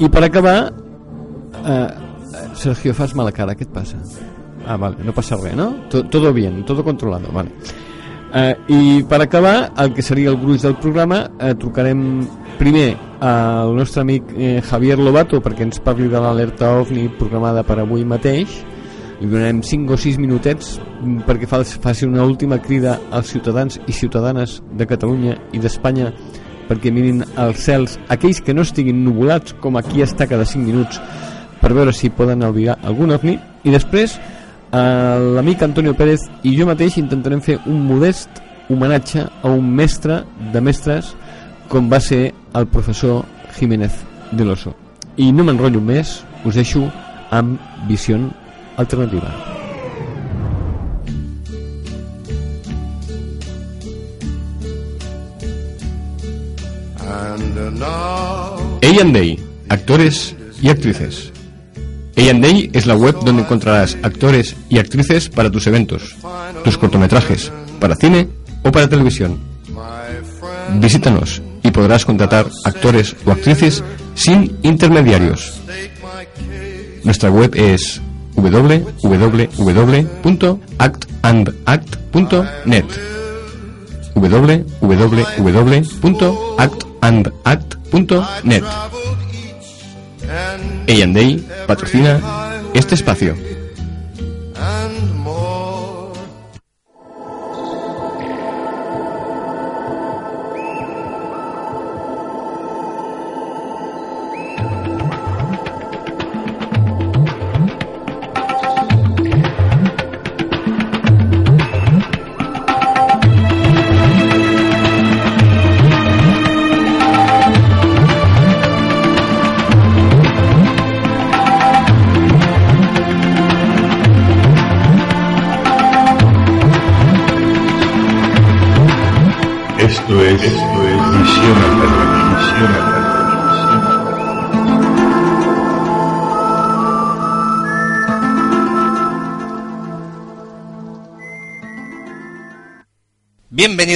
I per acabar, eh, Sergio, fas mala cara, què et passa? Ah, vale, no passa res, no? Todo, todo bien, todo controlado, vale. Eh, I per acabar, el que seria el gruix del programa, eh, trucarem primer al nostre amic eh, Javier Lobato perquè ens parli de l'alerta OVNI programada per avui mateix. Li donarem 5 o 6 minutets mm, perquè fa- faci una última crida als ciutadans i ciutadanes de Catalunya i d'Espanya perquè mirin als cels aquells que no estiguin nuvolats com aquí està cada 5 minuts per veure si poden albirar algun ovni. I després eh, l'amic Antonio Pérez i jo mateix intentarem fer un modest homenatge a un mestre de mestres com va ser el professor Jiménez de l'Oso. I no m'enrotllo més us deixo amb Visió Alternativa A&A, actores y actrices. A&A es la web donde encontrarás actores y actrices para tus eventos, tus cortometrajes, para cine o para televisión. Visítanos y podrás contratar actores o actrices sin intermediarios. Nuestra web es www.actandact.net www.actandact.net A&A patrocina este espacio.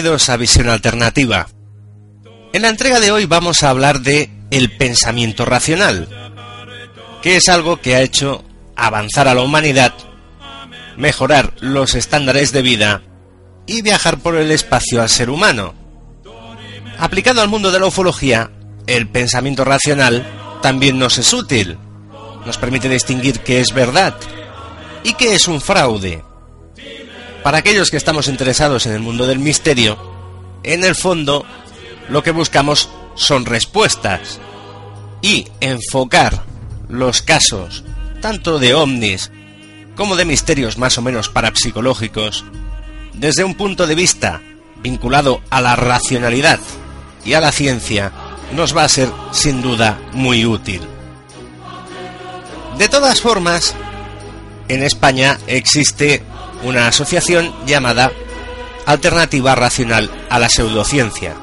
Bienvenidos a Visión Alternativa. En la entrega de hoy vamos a hablar de el pensamiento racional, que es algo que ha hecho avanzar a la humanidad, mejorar los estándares de vida y viajar por el espacio al ser humano. Aplicado al mundo de la ufología, el pensamiento racional también nos es útil. Nos permite distinguir qué es verdad y qué es un fraude. Para aquellos que estamos interesados en el mundo del misterio, en el fondo lo que buscamos son respuestas y enfocar los casos tanto de ovnis como de misterios más o menos parapsicológicos desde un punto de vista vinculado a la racionalidad y a la ciencia nos va a ser sin duda muy útil. De todas formas, en España existe una asociación llamada Alternativa Racional a la Pseudociencia,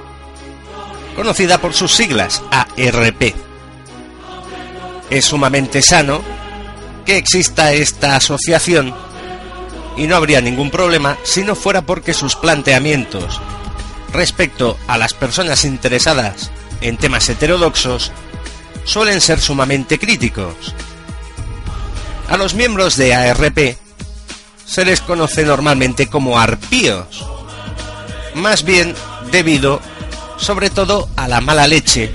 conocida por sus siglas ARP. Es sumamente sano que exista esta asociación y no habría ningún problema si no fuera porque sus planteamientos respecto a las personas interesadas en temas heterodoxos suelen ser sumamente críticos. A los miembros de ARP se les conoce normalmente como arpíos, más bien debido sobre todo a la mala leche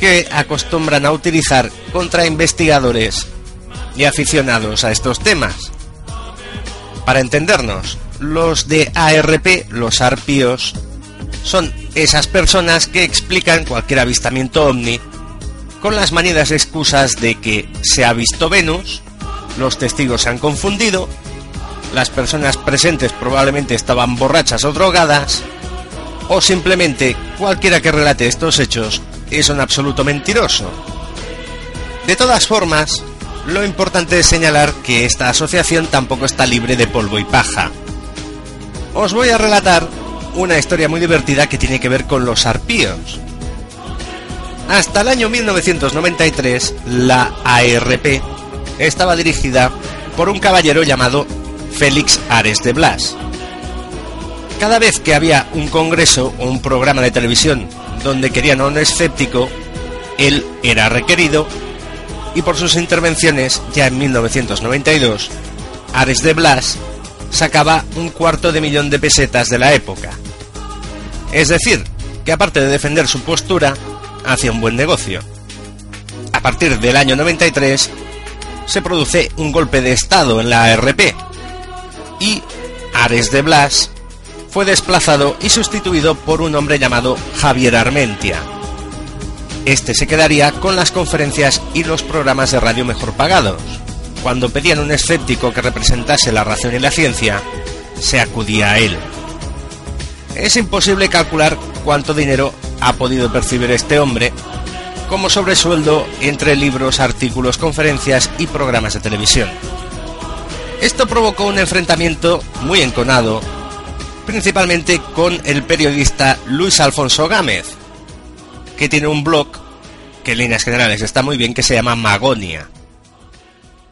que acostumbran a utilizar contra investigadores y aficionados a estos temas. Para entendernos, los de ARP, los arpíos, son esas personas que explican cualquier avistamiento ovni con las manidas excusas de que se ha visto Venus, los testigos se han confundido, las personas presentes probablemente estaban borrachas o drogadas, o simplemente cualquiera que relate estos hechos es un absoluto mentiroso. De todas formas, lo importante es señalar que esta asociación tampoco está libre de polvo y paja. Os voy a relatar una historia muy divertida que tiene que ver con los arpíos. Hasta el año 1993, la ARP estaba dirigida por un caballero llamado Félix Ares de Blas. Cada vez que había un congreso o un programa de televisión donde querían a un escéptico, él era requerido y por sus intervenciones, ya en 1992, Ares de Blas sacaba un cuarto de millón de pesetas de la época. Es decir, que aparte de defender su postura, hacía un buen negocio. A partir del año 93, se produce un golpe de Estado en la ARP y Ares de Blas fue desplazado y sustituido por un hombre llamado Javier Armentia. Este se quedaría con las conferencias y los programas de radio mejor pagados. Cuando pedían un escéptico que representase la razón y la ciencia, se acudía a él. Es imposible calcular cuánto dinero ha podido percibir este hombre como sobresueldo entre libros, artículos, conferencias y programas de televisión. Esto provocó un enfrentamiento muy enconado, principalmente con el periodista Luis Alfonso Gámez, que tiene un blog que en líneas generales está muy bien, que se llama Magonia.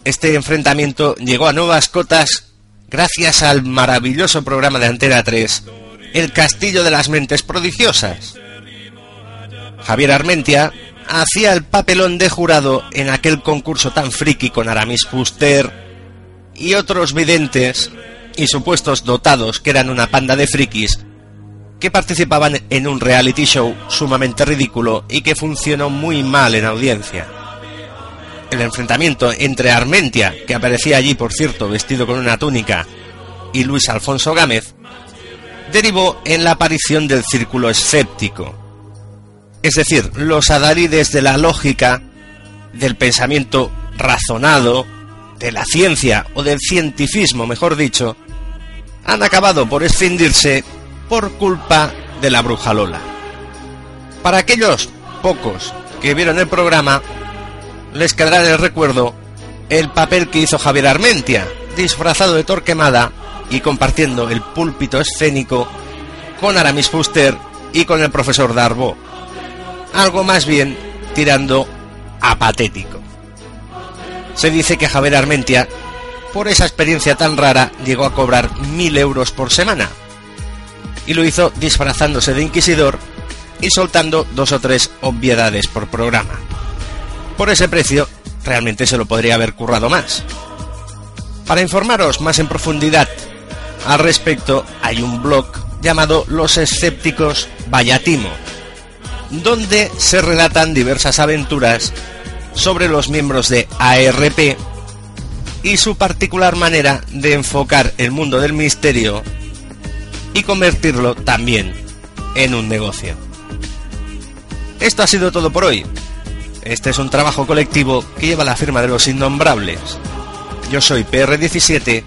Este enfrentamiento llegó a nuevas cotas gracias al maravilloso programa de Antena 3, El Castillo de las Mentes Prodigiosas. Javier Armentia hacía el papelón de jurado en aquel concurso tan friki con Aramis Fuster y otros videntes y supuestos dotados que eran una panda de frikis que participaban en un reality show sumamente ridículo y que funcionó muy mal en audiencia. El enfrentamiento entre Armentia, que aparecía allí por cierto vestido con una túnica, y Luis Alfonso Gámez, derivó en la aparición del círculo escéptico. Es decir, los adalides de la lógica, del pensamiento razonado, de la ciencia o del cientifismo, mejor dicho, han acabado por escindirse por culpa de la bruja Lola. Para aquellos pocos que vieron el programa, les quedará en el recuerdo el papel que hizo Javier Armentia, disfrazado de Torquemada y compartiendo el púlpito escénico con Aramis Fuster y con el profesor Darbo. Algo más bien tirando a patético. Se dice que Javier Armentia, por esa experiencia tan rara, llegó a cobrar mil euros por semana, y lo hizo disfrazándose de inquisidor y soltando dos o tres obviedades por programa. Por ese precio, realmente se lo podría haber currado más. Para informaros más en profundidad al respecto, hay un blog llamado Los Escépticos Vallatimo, donde se relatan diversas aventuras sobre los miembros de ARP y su particular manera de enfocar el mundo del misterio y convertirlo también en un negocio. Esto ha sido todo por hoy. Este es un trabajo colectivo que lleva la firma de los innombrables. Yo soy PR17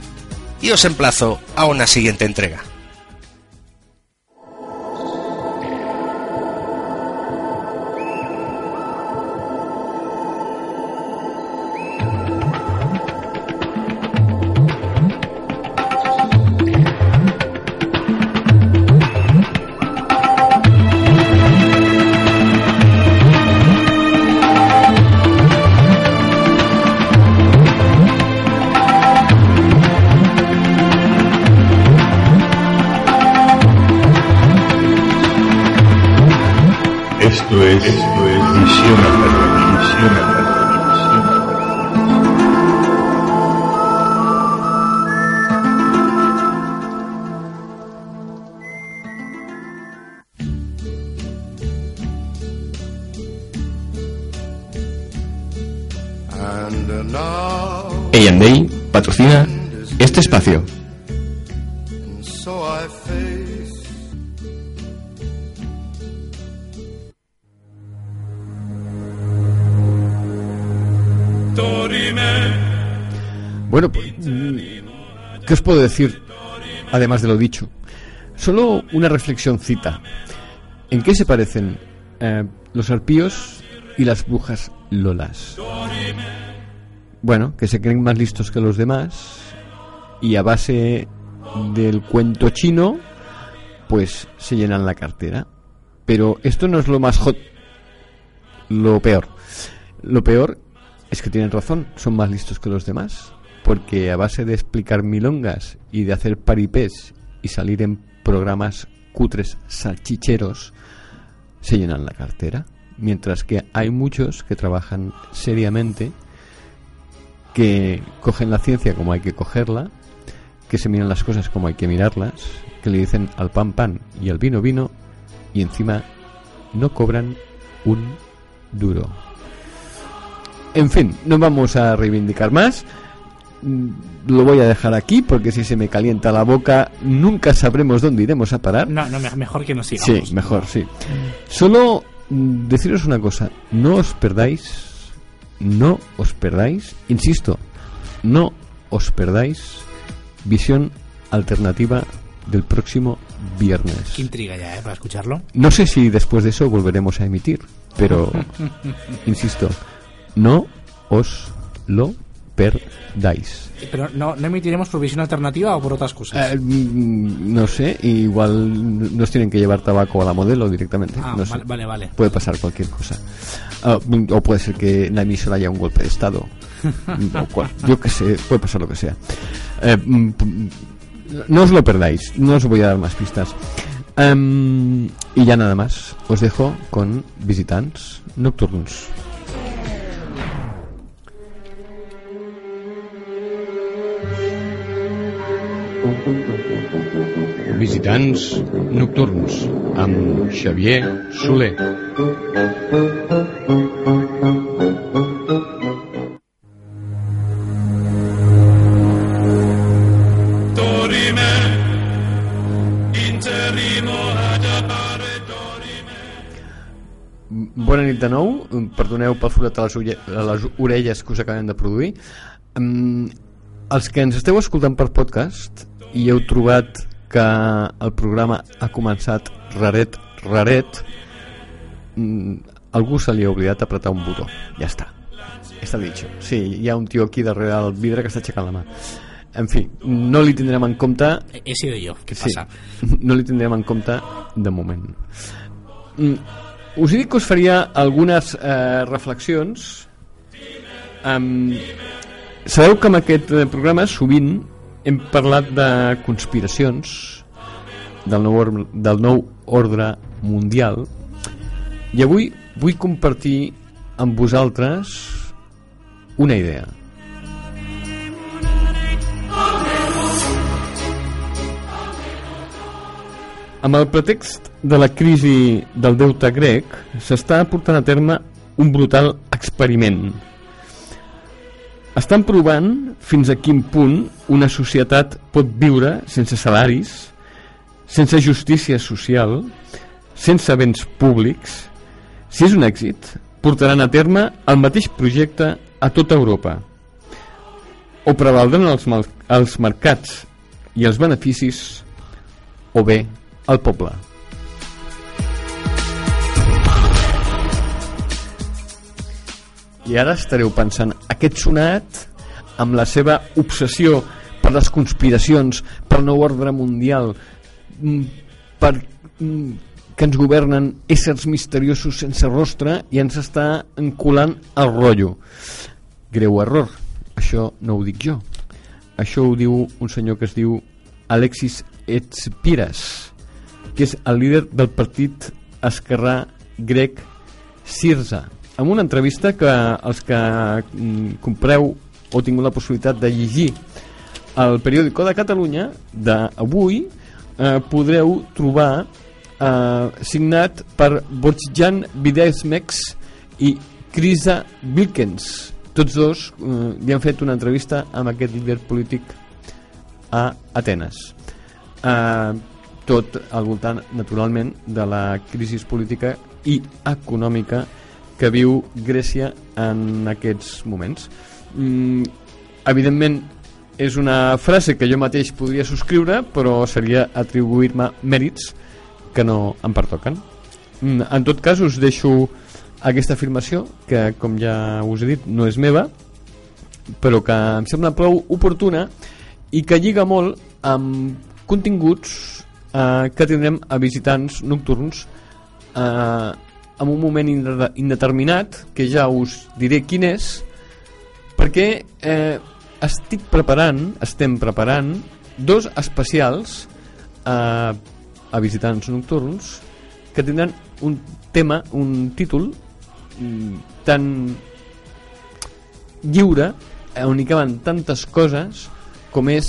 y os emplazo a una siguiente entrega. Bueno, pues, mm, ¿qué os puedo decir además de lo dicho? Solo una reflexioncita. ¿En qué se parecen eh, los arpíos y las brujas lolas? Bueno, que se creen más listos que los demás y a base del cuento chino, pues se llenan la cartera. Pero esto no es lo más hot, lo peor. Lo peor es que tienen razón, son más listos que los demás. Porque a base de explicar milongas y de hacer paripés y salir en programas cutres salchicheros, se llenan la cartera. Mientras que hay muchos que trabajan seriamente que cogen la ciencia como hay que cogerla, que se miran las cosas como hay que mirarlas, que le dicen al pan pan y al vino vino y encima no cobran un duro. En fin, no vamos a reivindicar más. Mm, Lo voy a dejar aquí porque si se me calienta la boca nunca sabremos dónde iremos a parar. No, no, me- mejor que no sigamos. Sí, mejor, sí. Solo mm, deciros una cosa, no os perdáis, no os perdáis, insisto, no os perdáis visión alternativa del próximo viernes. Qué intriga ya, ¿eh? Para escucharlo. No sé si después de eso volveremos a emitir, pero insisto, no os lo perdáis. Pero no, no emitiremos por visión alternativa o por otras cosas. Eh, mm, no sé, igual nos tienen que llevar tabaco a la modelo directamente. ah, no sé. vale, vale, vale. Puede pasar cualquier cosa. Ah, o puede ser que en la emisora haya un golpe de Estado. O cual- yo qué sé, puede pasar lo que sea. Eh, mm, no os lo perdáis, no os voy a dar más pistas. Em, y ya nada más, os dejo con Visitants Nocturns. Visitants Nocturns amb Xavier Soler. Bona nit de nou, perdoneu pel forat a les, ulle- a les orelles que us acabem de produir. Um, els que ens esteu escoltant per podcast i heu trobat que el programa ha començat raret, raret, mm, algú se li ha oblidat apretar un botó. Ja està. Està dicho. Sí, hi ha un tio aquí darrere del vidre que està aixecant la mà. En fi, no li tindrem en compte He sido yo. ¿Qué Sí, no li tindrem en compte de moment. Us he dit que us faria algunes eh, reflexions. Um, sabeu que en aquest eh, programa sovint hem parlat de conspiracions del nou, or del nou ordre mundial i avui vull compartir amb vosaltres una idea. Amb el pretext de la crisi del deute grec, s'està portant a terme un brutal experiment. Estan provant fins a quin punt una societat pot viure sense salaris, sense justícia social, sense béns públics. Si és un èxit, portaran a terme el mateix projecte a tota Europa. O prevaldran els, els mercats i els beneficis, o bé el poble. I ara estareu pensant, aquest sonat, amb la seva obsessió per les conspiracions, per el nou ordre mundial, mm, per mm, que ens governen éssers misteriosos sense rostre i ens està enculant el rotllo. Greu error, això no ho dic jo. Això ho diu un senyor que es diu Alexis Etspiras, que és el líder del partit esquerrà grec Sirza, amb una entrevista que els que mm, compreu o tingut la possibilitat de llegir al periòdico de Catalunya d'avui eh, podreu trobar eh, signat per Borjan Videsmex i Krisa Wilkens. Tots dos eh, li han fet una entrevista amb aquest líder polític a Atenes. Eh, tot al voltant naturalment de la crisi política i econòmica que viu Grècia en aquests moments. Mm, evidentment és una frase que jo mateix podria subscriure però seria atribuir-me mèrits que no em pertoquen. Mm, en tot cas us deixo aquesta afirmació que com ja us he dit no és meva però que em sembla prou oportuna i que lliga molt amb continguts eh, que tindrem a visitants nocturns eh, en un moment inde- indeterminat que ja us diré quin és perquè eh, estic preparant estem preparant dos especials eh, a visitants nocturns que tindran un tema, un títol mm, tan lliure on hi caben tantes coses com és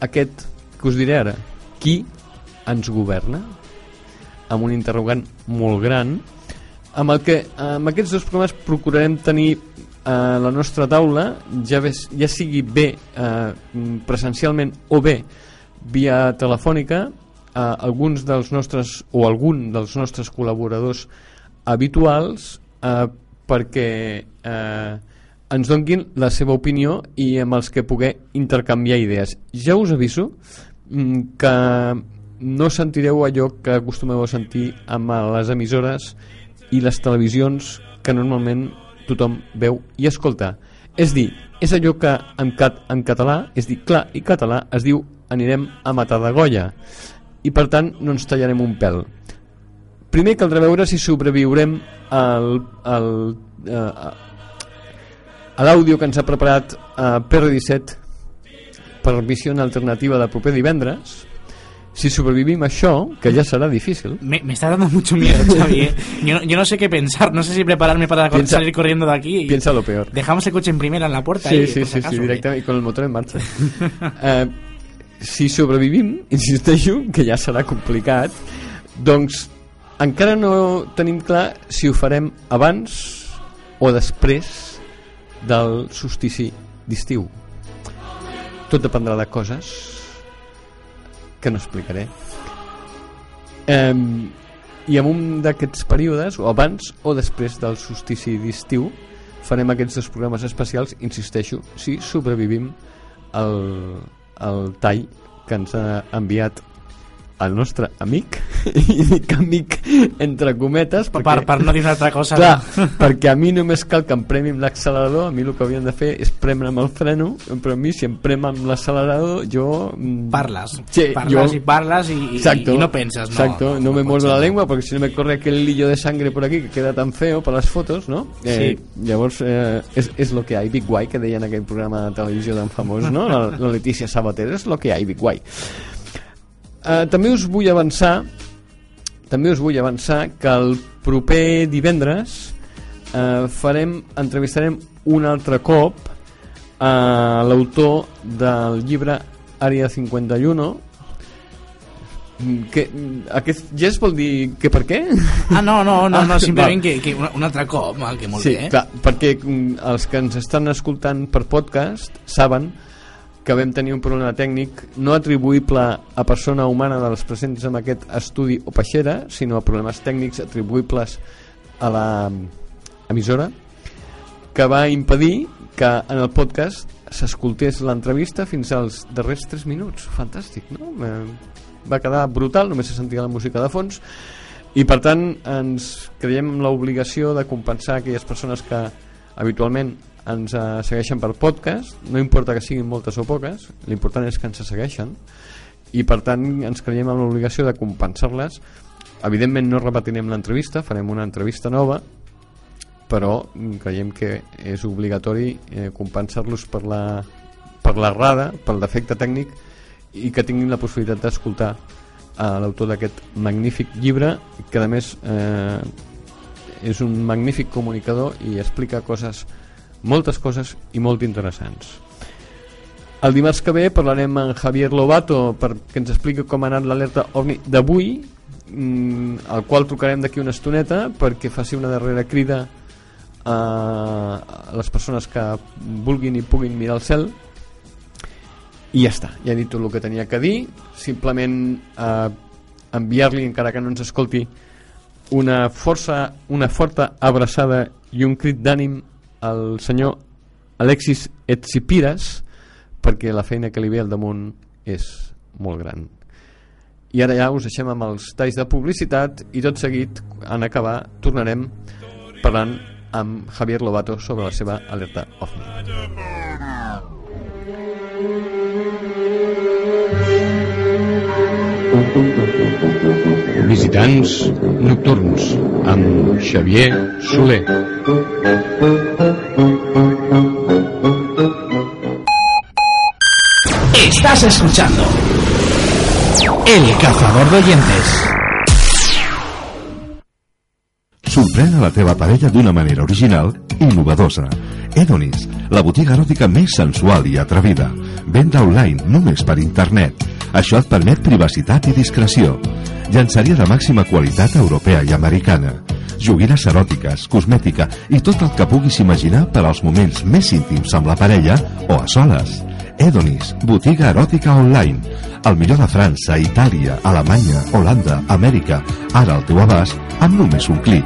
aquest que us diré ara. Qui ens governa? Amb un interrogant molt gran, amb el que amb aquests dos programes procurarem tenir a la nostra taula, ja, ves, ja sigui bé eh, presencialment o bé via telefònica, eh, alguns dels nostres o algun dels nostres col·laboradors habituals eh, perquè eh, ens donguin la seva opinió i amb els que poder intercanviar idees. Ja us aviso mm, que no sentireu allò que acostumeu a sentir amb les emissores i les televisions que normalment tothom veu i escolta. És dir, és allò que en, cat, en català, és dir, clar i català, es diu anirem a matar de golla i per tant no ens tallarem un pèl. Primer caldrà veure si sobreviurem al, al, eh, a l'àudio que ens ha preparat eh, PR17 per visió alternativa de proper divendres si sobrevivim a això, que ya será difícil. Me, me está dando mucho miedo, Xavi. ¿eh? Yo, no, yo no sé qué pensar, no sé si prepararme para Piensa- salir corriendo de aquí. y- Piensa lo peor. Dejamos el coche en primera en la puerta. Sí, y, sí, sí, acaso, sí, ¿eh? directament, i con el motor en marxa. eh, si sobrevivim, insisteixo, que ja serà complicat, doncs encara no tenim clar si ho farem abans o després del solstici d'estiu. Tot dependrà de coses que no explicaré. Eh, I en un d'aquests períodes, o abans o després del solstici d'estiu, farem aquests dos programes especials, insisteixo, si sobrevivim al, al tall que ens ha enviat el nostre amic i dic amic entre cometes Per, per, per no dir una altra cosa. Clar, perquè a mi només cal que em premi amb l'accelerador, a mi el que haurien de fer és premre amb el freno, però a mi si em prem amb l'accelerador, jo... mm, Parlas. Sí, parlas yo- y parlas y, y- Exacto, y no piensas. No, exacto, no, me puede muerdo ser, la no. lengua porque si no me corre aquel hilillo de sangre por aquí que queda tan feo para las fotos, no? Eh, llavors eh, és, és lo que hay, Big Guay, que deia en aquell programa de televisió tan famós, no? La, la Letícia Sabater, és lo que hay, Big Guay. Eh, també us vull avançar també us vull avançar que el proper divendres eh, farem, entrevistarem un altre cop a l'autor del llibre Àrea 51 Mm, que, aquest gest vol dir que per què? Ah, no, no, no, Ah, no simplement val. que, que un, un altre cop, mal, que molt sí, bé. eh? clar, perquè mm, els que ens estan escoltant per podcast saben que vam tenir un problema tècnic no atribuïble a persona humana dels presents en aquest estudi o peixera, sinó a problemes tècnics atribuïbles a la mm, emissora que va impedir que en el podcast s'escoltés l'entrevista fins als darrers 3 minuts. Fantàstic, no? Eh, Va quedar brutal, només se sentia la música de fons i per tant ens creiem l'obligació de compensar aquelles persones que habitualment ens eh, segueixen per podcast, no importa que siguin moltes o poques, l'important és que ens segueixen i per tant ens creiem amb l'obligació de compensar-les. Evidentment no repetirem l'entrevista farem una entrevista nova però creiem que és obligatori eh, compensar-los per la, per l'errada, pel defecte tècnic i que tinguin la possibilitat d'escoltar a l'autor d'aquest magnífic llibre que a més eh, és un magnífic comunicador i explica coses moltes coses i molt interessants. El dimarts que ve parlarem amb Javier Lobato perquè ens expliqui com ha anat l'alerta OVNI d'avui mm, al qual trucarem d'aquí una estoneta perquè faci una darrera crida a les persones que vulguin i puguin mirar el cel. I ja està, ja he dit tot el que tenia que dir. Simplement eh, enviar-li encara que no ens escolti una força una forta abraçada i un crit d'ànim al senyor Alexis Etsipiras perquè la feina que li ve al damunt és molt gran. I ara ja us deixem amb els talls de publicitat i tot seguit en acabar tornarem parlant amb Javier Lobato sobre la seva alerta OVNI Visitants nocturns amb Xavier Soler. Estás escuchando El Cazador de Oyentes. Sorprèn a la teva parella d'una manera original i innovadora. Edonis, la botiga eròtica més sensual i atrevida. Venda online només per internet. Això et permet privacitat i discreció. Llançaria de màxima qualitat europea i americana. Joguines eròtiques, cosmètica i tot el que puguis imaginar per als moments més íntims amb la parella o a soles. Edonis, botiga eròtica online. El millor de França, Itàlia, Alemanya, Holanda, Amèrica, ara al teu abast, amb només un clic.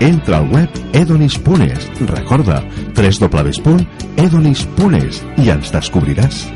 Entra al web edonis.es. Recorda, www.edonis.es i ens descobriràs.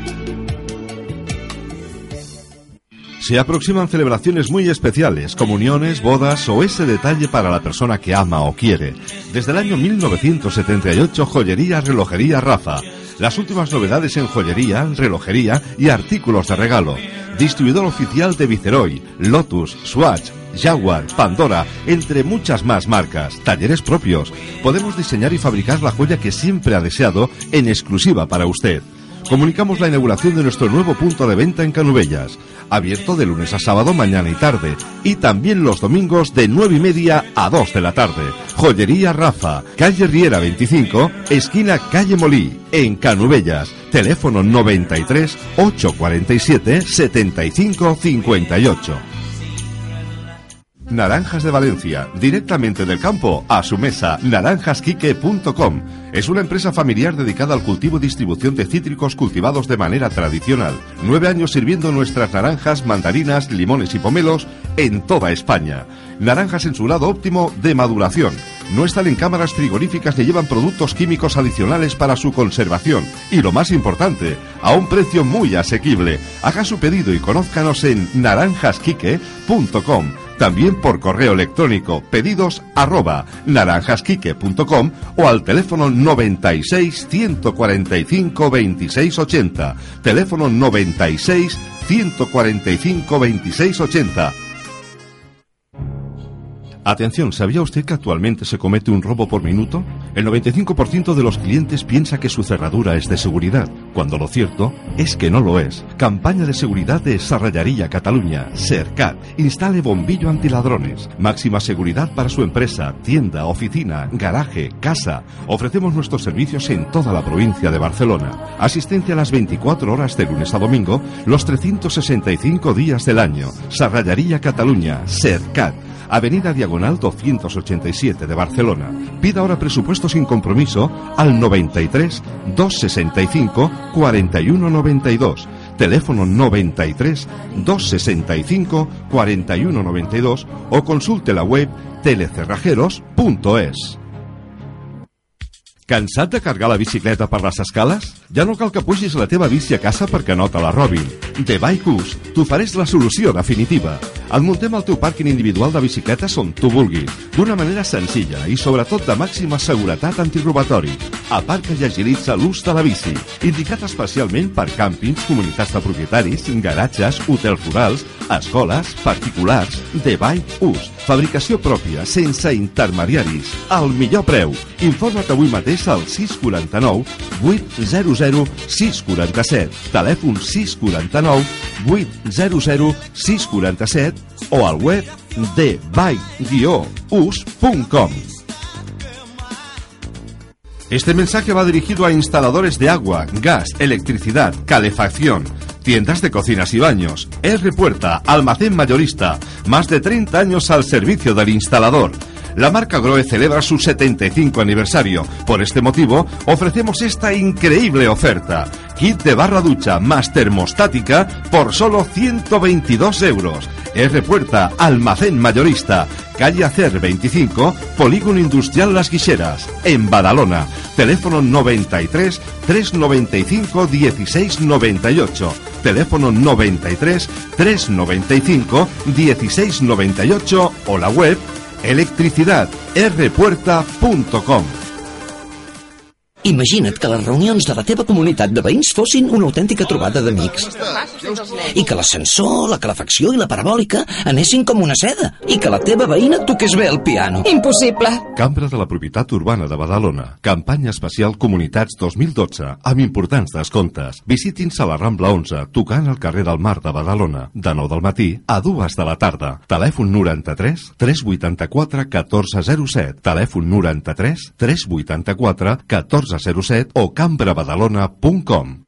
Se aproximan celebraciones muy especiales, comuniones, bodas o ese detalle para la persona que ama o quiere. Desde el año 1978, Joyería Relojería Rafa. Las últimas novedades en joyería, relojería y artículos de regalo. Distribuidor oficial de Viceroy, Lotus, Swatch, Jaguar, Pandora, entre muchas más marcas, talleres propios. Podemos diseñar y fabricar la joya que siempre ha deseado en exclusiva para usted. Comunicamos la inauguración de nuestro nuevo punto de venta en Canubellas, abierto de lunes a sábado, mañana y tarde, y también los domingos de 9 y media a 2 de la tarde. Joyería Rafa, calle Riera 25, esquina calle Molí, en Canubellas. Teléfono 93 847 75 58. Naranjas de Valencia, directamente del campo a su mesa, naranjasquique.com. Es una empresa familiar dedicada al cultivo y distribución de cítricos cultivados de manera tradicional. Nueve años sirviendo nuestras naranjas, mandarinas, limones y pomelos en toda España. Naranjas en su lado óptimo de maduración. No están en cámaras frigoríficas ni llevan productos químicos adicionales para su conservación. Y lo más importante, a un precio muy asequible. Haga su pedido y conózcanos en naranjasquique.com. También por correo electrónico pedidos arroba naranjasquique.com o al teléfono 96 145 2680. Teléfono 96 145 2680. Atención, ¿sabía usted que actualmente se comete un robo por minuto? El 95% de los clientes piensa que su cerradura es de seguridad, cuando lo cierto es que no lo es. Campaña de seguridad de Sarrayaría Cataluña, Sercat. Instale bombillo antiladrones. Máxima seguridad para su empresa, tienda, oficina, garaje, casa. Ofrecemos nuestros servicios en toda la provincia de Barcelona. Asistencia a las 24 horas de lunes a domingo, los 365 días del año. Sarrayaría Cataluña, Sercat. Avenida Diagonal 287 de Barcelona. Pida ahora presupuesto sin compromiso al 93 265 4192. Teléfono 93 265 4192 o consulte la web telecerrajeros.es. Cansat de cargar la bicicleta per les escales? Ja no cal que pugis la teva bici a casa perquè no te la robin. The Bike Us t'ofereix la solució definitiva. Et muntem el teu pàrquing individual de bicicletes on tu vulguis, d'una manera senzilla i sobretot de màxima seguretat antirobatori. Aparca i agilitza l'ús de la bici, indicat especialment per càmpings, comunitats de propietaris, garatges, hotels rurals, escoles, particulars, The Bike Us. Fabricació pròpia, sense intermediaris, al millor preu. Informa't avui mateix al 649 800 647, telèfon 649 800 647 o al web debike-us.com. Este mensaje va dirigido a instaladores de agua, gas, electricidad, calefacción, tiendas de cocinas y baños, R Puerta, almacén mayorista, más de 30 años al servicio del instalador. La marca Groe celebra su 75 aniversario. Por este motivo, ofrecemos esta increíble oferta. Kit de barra ducha más termostática por solo 122 euros. R Puerta, almacén mayorista. Calle Acer 25, Polígono Industrial Las Guiseras, en Badalona. Teléfono 93 395 1698. Teléfono 93 395 1698 o la web electricidadrpuerta.com. Imagina't que les reunions de la teva comunitat de veïns fossin una autèntica trobada d'amics. I que l'ascensor, la calefacció i la parabòlica anessin com una seda. I que la teva veïna toqués bé el piano. Impossible. Cambra de la Propietat Urbana de Badalona. Campanya especial Comunitats 2012 amb importants descomptes. Visiti'ns a la Rambla 11, tocant al carrer del Mar de Badalona, de 9 del matí a 2 de la tarda. Telèfon 93 384 1407. Telèfon 93 384 1407 Ceruset o cambrabadalona.com.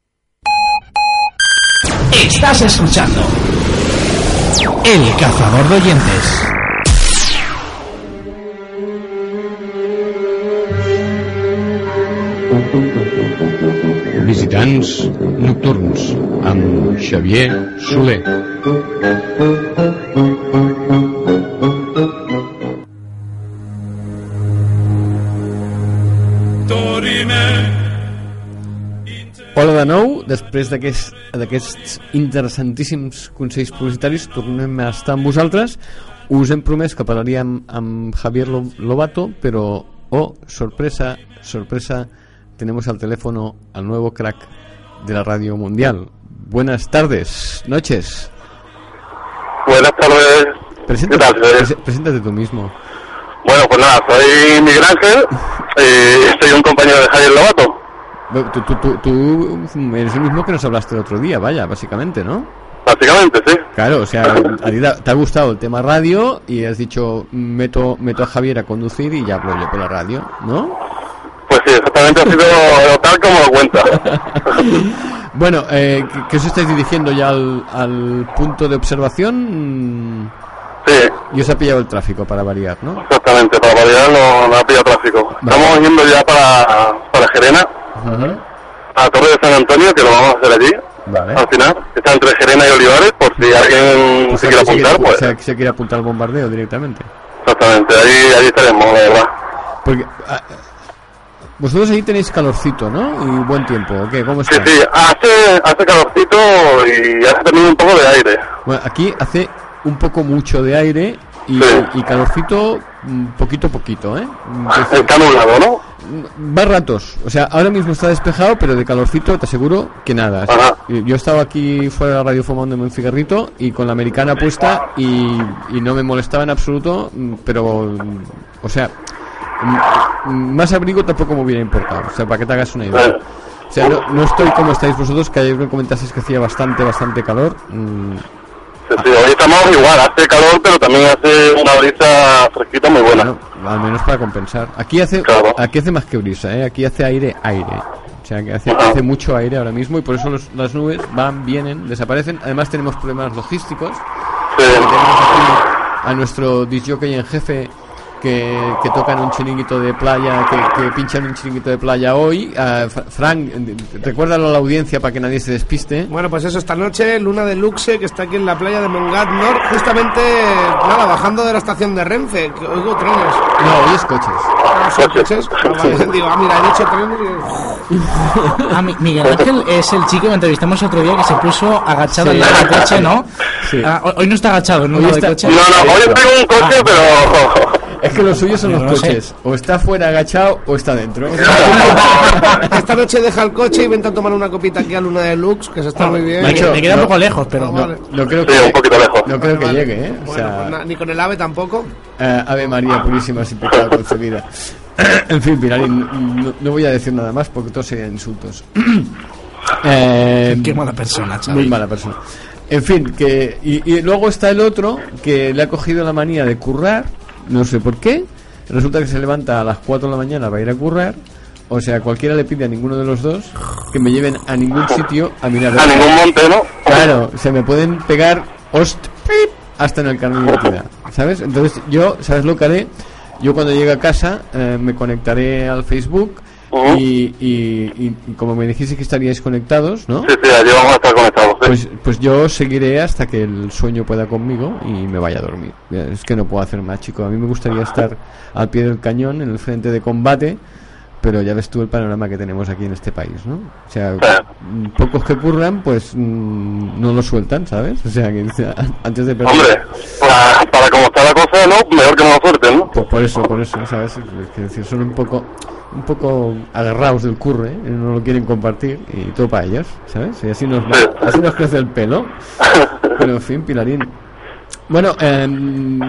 Estás escuchando El Cazador de Oyentes. Visitants nocturns amb Xavier Soler. Hola de nou, després d'aquest- d'aquests interessantíssims consells publicitaris tornem a estar amb vosaltres us hem promès que parlaríem amb Javier Lo- Lobato pero oh, sorpresa, sorpresa tenemos al teléfono al nuevo crack de la radio mundial buenas tardes, noches Buenas tardes. Preséntate, ¿Qué tal? Soy- prese- preséntate tú mismo Bueno, pues nada, soy Miguel Ángel y soy un compañero de Javier Lobato. Tú, tú, tú- tú eres el mismo que nos hablaste el otro día, vaya, básicamente, ¿no? Básicamente, sí. Claro, o sea, a ti te ha gustado el tema radio y has dicho, meto, meto a Javier a conducir y ya hablo yo por la radio, ¿no? Pues sí, exactamente ha sido tal como lo cuenta. Bueno, eh, ¿qué- ¿qué os estáis dirigiendo ya al, al punto de observación? Sí, Y os ha pillado el tráfico para variar, ¿no? exactamente. Para variar no, no ha pillado tráfico. Vale. Estamos yendo ya para, para Gerena, Ujú. a Torre de San Antonio, que lo vamos a hacer allí. Vale. Al final, está entre Gerena y Olivares, por si alguien Pues se se, quiere apuntar, pues se- se quiere apuntar al bombardeo directamente. exactamente, allí, allí estaremos, la verdad. Porque ah, vosotros ahí tenéis calorcito, ¿no? Y buen tiempo, ¿o qué? ¿Cómo Sí, está? sí, hace, hace calorcito y hace también un poco de aire. Bueno, aquí hace un poco mucho de aire y, Sí. y calorcito poquito a poquito, ¿eh? Mm, es decir, Está nublado, ¿no? Va ratos, o sea, ahora mismo está despejado, pero de calorcito te aseguro que nada. Ajá. Yo estaba aquí fuera de la radio fumándome un cigarrito y con la americana puesta y, y no me molestaba en absoluto, mm, pero, mm, o sea, mm, mm, más abrigo tampoco me hubiera importado, o sea, para que te hagas una idea. O sea, no, no estoy como estáis vosotros, que ayer me comentasteis que hacía bastante, bastante calor. mm, Sí, sí, hoy estamos igual, hace calor, pero también hace una brisa fresquita muy buena. Bueno, al menos para compensar. Aquí hace, Claro. aquí hace más que brisa, ¿eh? aquí hace aire, aire. O sea, que hace, Ajá. hace mucho aire ahora mismo y por eso los- las nubes van, vienen, desaparecen. Además tenemos problemas logísticos. Sí, Tenemos aquí a nuestro disjockey en jefe que, que tocan un chiringuito de playa, que, que pinchan un chiringuito de playa hoy. Fra- Frank, recuérdalo a la audiencia para que nadie se despiste. Bueno, pues eso, esta noche, Luna de Luxe, que está aquí en la playa de Mongat Nord, justamente, nada, bajando de la estación de Renfe, que oigo trenes. No, hoy es coches. Ah, ¿Son coches? Ah, vale, Digo, ah, mira, he dicho trenes y... Ah, Mi- Miguel Ángel es el chico que entrevistamos otro día que se puso agachado Sí. en del coche, ¿no? Sí. Ah, hoy- no está agachado un Hoy está- coche. No, no, hoy en un coche, Ah. pero... Es que los suyos son los no sé. coches. O está fuera agachado o está dentro. Esta noche deja el coche y vente a tomar una copita aquí a Luna de Lux, que se está muy bien. Me, queda no. un poco lejos, pero... Vale. No creo Sí, que, un poquito lejos. no creo que Vale. llegue, ¿eh? O Bueno, sea, pues na- ni con el ave tampoco. eh, Ave María Purísima sin pecado concebida. en fin, Pilarín, no, no voy a decir nada más porque todos serían insultos. Eh, Qué mala persona, chaval. muy mala persona. En fin, que y, y luego está el otro que le ha cogido la manía de currar, no sé por qué. Resulta que se levanta a las 4 de la mañana para ir a currar. O sea, cualquiera le pide a ninguno de los dos que me lleven a ningún sitio a mirar. A ningún monte, ¿no? Claro, se me pueden pegar host hasta en el carnet de identidad, ¿sabes? Entonces yo, ¿sabes lo que haré? Yo cuando llegue a casa eh, me conectaré al Facebook Y, y- y- y como me dijiste que estaríais conectados, ¿no? Sí, sí, allí vamos a estar conectados. sí. Pues, pues yo seguiré hasta que el sueño pueda conmigo y me vaya a dormir. Es que no puedo hacer más, chico. A mí me gustaría estar al pie del cañón, en el frente de combate, pero ya ves tú el panorama que tenemos aquí en este país, ¿no? O sea, pocos que curran, pues mm, no lo sueltan, ¿sabes? O sea, que antes de perder... Hombre, para, para como está la cosa, ¿no? Mejor que no suerte, ¿no? Pues por eso, por eso, ¿sabes? Es que decir, son un poco un poco agarrados del curre, ¿eh? no lo quieren compartir y todo para ellos, ¿sabes? Y así nos, va- así nos crece el pelo. Pero en fin, Pilarín. Bueno, em,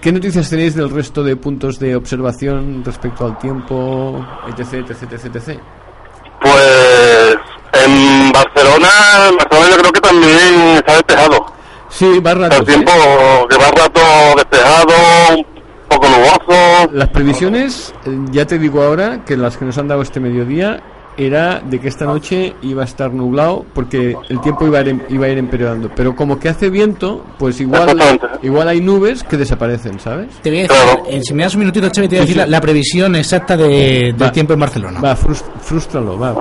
¿qué noticias tenéis del resto de puntos de observación respecto al tiempo, etc, etc, etc, etc? Pues en Barcelona, en Barcelona yo creo que también está despejado. Sí, va rato. el tiempo que va rato despejado, Las previsiones, eh, ya te digo ahora, que las que nos han dado este mediodía, era de que esta noche iba a estar nublado porque el tiempo iba a ir, em- iba a ir empeorando. Pero como que hace viento, pues igual, igual hay nubes que desaparecen, ¿sabes? Te voy a decir, eh, si me das un minutito, Xavi, te voy a decir la, la previsión exacta de, del Va. tiempo en Barcelona. Va, frus- frústralo, va.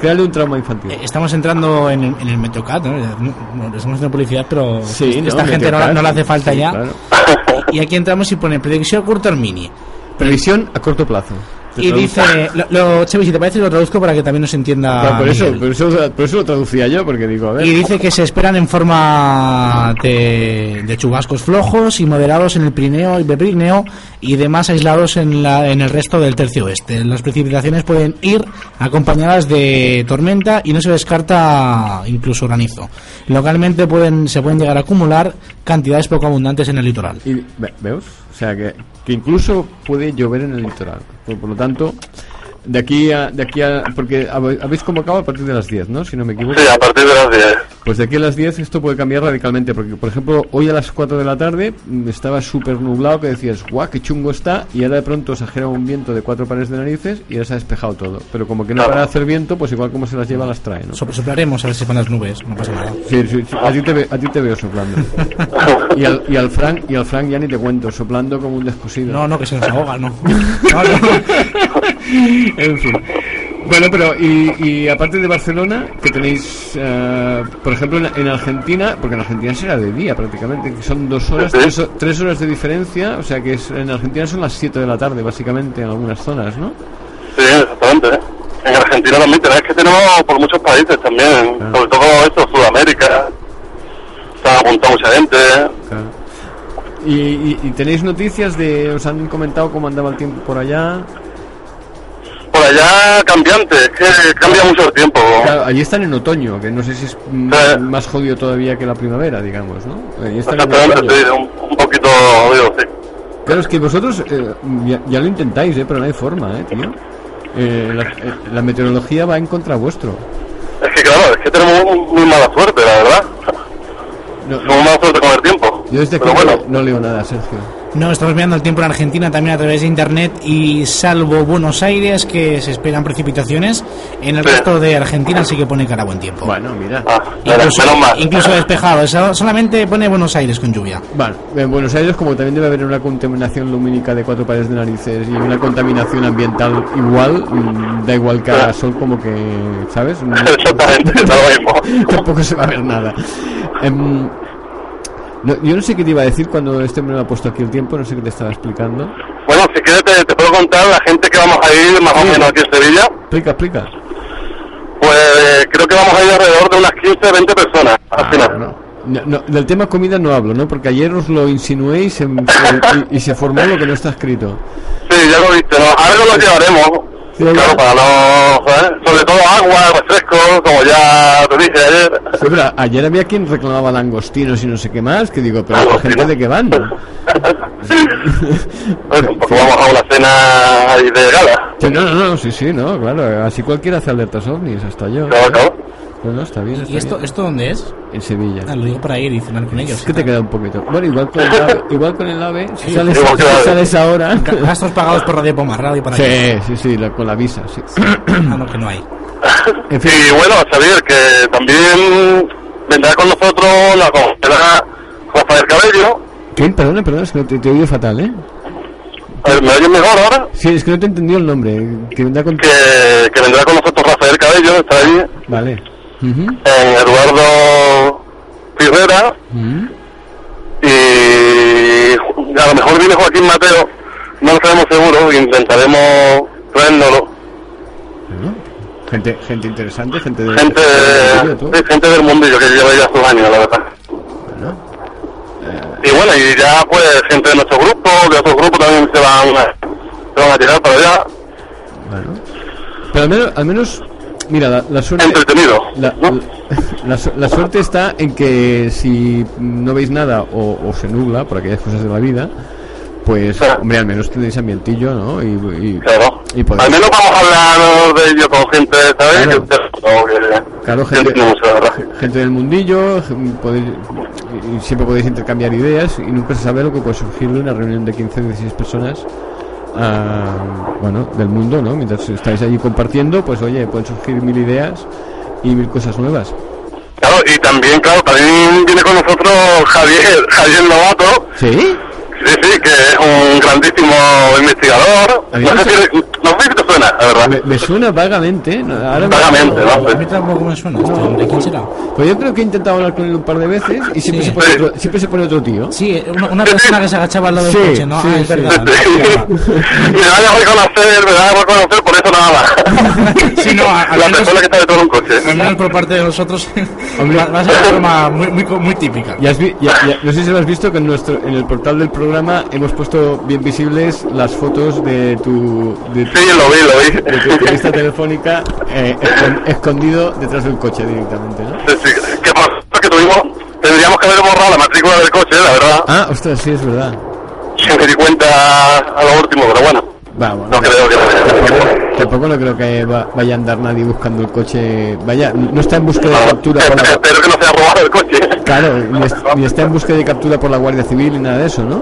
Créale un trauma infantil. Eh, Estamos entrando en el, en el Metrocat, ¿no? Ya, no- estamos haciendo publicidad, pero Sí, esta no, gente no, Metrocat, no le hace falta sí, ya. claro. Y aquí entramos y pone predicción a corto mini. Previsión a corto plazo. Y dice, lo, lo, si te parece, lo traduzco para que también nos entienda. Claro, por, eso, por, eso, por eso lo traducía yo, porque digo, a ver. Y dice que se esperan en forma de, de chubascos flojos y moderados en el Pirineo y Prepirineo y demás aislados en, la, en el resto del tercio oeste. Las precipitaciones pueden ir acompañadas de tormenta y no se descarta incluso granizo. Localmente pueden, se pueden llegar a acumular cantidades poco abundantes en el litoral. Y, ve- ¿Veos? O sea, que, que incluso puede llover en el litoral. Por, por lo tanto, de aquí a... De aquí a porque habéis convocado a partir de las 10, ¿no? Si no me equivoco. Sí, a partir de las 10. Pues de aquí a las 10 esto puede cambiar radicalmente, porque por ejemplo hoy a las 4 de la tarde mm, estaba súper nublado que decías, guau, qué chungo está, y ahora de pronto se ha generado un viento de cuatro pares de narices y ya se ha despejado todo. Pero como que no para de hacer viento, pues igual como se las lleva las trae, ¿no? So- Soplaremos a ver si van las nubes, no pasa nada. Sí, sí, sí, a, ti te ve- a ti te veo soplando. Y al, y al Frank y al Frank ya ni te cuento, soplando como un descosido. No, no, que se nos ahoga, no. No, no. En fin. Bueno, pero y, y aparte de Barcelona, que tenéis, eh, por ejemplo, en, en Argentina, porque en Argentina será de día prácticamente, que son dos horas, Sí, tres, tres horas de diferencia, o sea que es, en Argentina son las 7 de la tarde, básicamente, en algunas zonas, ¿no? Sí, exactamente. ¿eh? En Argentina también, es que tenemos por muchos países también, sobre todo esto, Sudamérica. Han apuntado mucha gente. ¿eh? Claro. Y, y- y tenéis noticias de, os han comentado cómo andaba el tiempo por allá. Por allá cambiante, es que cambia mucho el tiempo. Claro, allí están en otoño, que no sé si es mm, más jodido todavía que la primavera, digamos, ¿no? Allí están en Exactamente, otoño. sí, un, un poquito, sí. Claro, es que vosotros eh, ya, ya lo intentáis, ¿eh? pero no hay forma, ¿eh, tío? Eh, la, eh, la meteorología va en contra vuestro. Es que claro, es que tenemos muy, muy mala suerte, la verdad. No, mala suerte. Yo desde aquí Pero bueno, no, leo nada, Sergio. No, estamos mirando el tiempo en Argentina también a través de internet y salvo Buenos Aires que se esperan precipitaciones, en el resto de Argentina sí que pone cara a buen tiempo. Bueno, mira. Incluso, incluso despejado, eso solamente pone Buenos Aires con lluvia. Bueno, en Buenos Aires como también debe haber una contaminación lumínica de cuatro pares de narices y una contaminación ambiental igual, mm, da igual que haga sol como que, ¿sabes? Exactamente, lo mismo. Tampoco se va a ver nada. Em, no, yo no sé qué te iba a decir cuando este hombre me ha puesto aquí el tiempo, no sé qué te estaba explicando. Bueno, si quieres te, te puedo contar la gente que vamos a ir más o menos aquí en Sevilla. Explica, explica. Pues creo que vamos a ir alrededor de unas 15, 20 personas al final. No, no, del tema comida no hablo, ¿no? Porque ayer os lo insinué y se, y, y se formó lo que no está escrito. Sí, ya lo viste, ¿no? Algo lo llevaremos. Claro, para no, ¿sabes? Sobre todo agua, refrescos, como ya te dije ayer. Sí, pero ayer había quien reclamaba langostinos y no sé qué más, que digo, pero la gente de qué van. Pues tampoco vamos a una cena ahí de gala. Sí, no, no, no, sí, sí, no, claro, así cualquiera hace alertas ovnis, hasta yo. Claro, claro. No, no, está bien, está ¿Y esto, bien. esto dónde es? En Sevilla. Ah, lo digo para ir y cenar con ellos. Es que te queda un poquito. Bueno, igual con el AVE, igual con el AVE si Sí, sales, si ahora. Ga- Gastos pagados por Radio Poma, Radio para Sí, sí, sí, la- con la visa, sí. Ah, no, que no hay. En fin. Y bueno, Xavier, que también vendrá con nosotros la compañera Rafael Cabello. ¿Quién? Perdona, perdona, es que te, te he oído fatal, ¿eh? A ver, ¿Me oyes mejor ahora? Sí, es que no te he entendido el nombre. Que vendrá con... Que, que vendrá con nosotros Rafael Cabello, está ahí. Vale. Ujú. En Eduardo Firrera. Ujú. Y a lo mejor viene Joaquín Mateo. No lo sabemos seguro, intentaremos traérnoslo. Bueno, gente, gente interesante, gente de... Gente, sí, del mundillo que lleva ya sus años, la verdad. Y bueno, y ya pues gente de nuestro grupo, de otros grupos también se van, se van a tirar para allá. Bueno. Pero al menos, al menos mira, la, la suerte... Entretenido. La, la- la su- la suerte está en que si no veis nada o, o se nubla, por aquellas cosas de la vida, pues, hombre, al menos tendréis ambientillo, ¿no? Y, y, Claro. y podéis- Al menos vamos a hablar de ello con gente, ¿sabes? Claro. Que, gente, gente del mundillo, podéis- y siempre podéis intercambiar ideas y nunca se sabe lo que puede surgir de una reunión de 15 o 16 personas ah, bueno, del mundo, ¿no? Mientras estáis allí compartiendo, pues oye, pueden surgir mil ideas y mil cosas nuevas. Claro, y también, claro, también viene con nosotros Javier, Javier Novato, ¿Sí? sí, sí, que es un grandísimo investigador. No sé, si, no sé si te suena, la verdad. Me, me suena vagamente, ¿no? Ahora me- Vagamente, A mí tampoco me suena este hombre. ¿Quién será? Pues yo creo que he intentado hablar con él un par de veces y siempre, Sí. se, pone otro, siempre se pone otro tío. Sí, una, una persona que se agachaba al lado Sí, del coche, ¿no? sí, ah, es sí. verdad. me da de reconocer, me da de reconocer por eso nada más. Sí, no, al La menos- persona que está detrás de un coche. Al menos por parte de nosotros va, va a ser una forma muy, muy, muy típica. Ya has vi- ya- ya- no sé si lo has visto que en, nuestro, en el portal del programa hemos puesto bien visibles las fotos de tu, de tu, Sí, lo vi, lo vi. de tu entrevista telefónica eh, escon- escondido detrás del coche directamente, ¿no? Sí, sí. ¿Qué pasa? Que tuvimos, tendríamos que haber borrado la matrícula del coche, la verdad. Ah, ostras, sí, es verdad. Sin me di cuenta a lo último, pero bueno. Vamos, No creo que... tampoco, tampoco no creo que va- vaya a andar nadie buscando el coche. Vaya, no está en búsqueda de captura por la, Espero que no se haya robado el coche. claro, ni, es- ni está en búsqueda de captura por la Guardia Civil ni nada de eso, ¿no?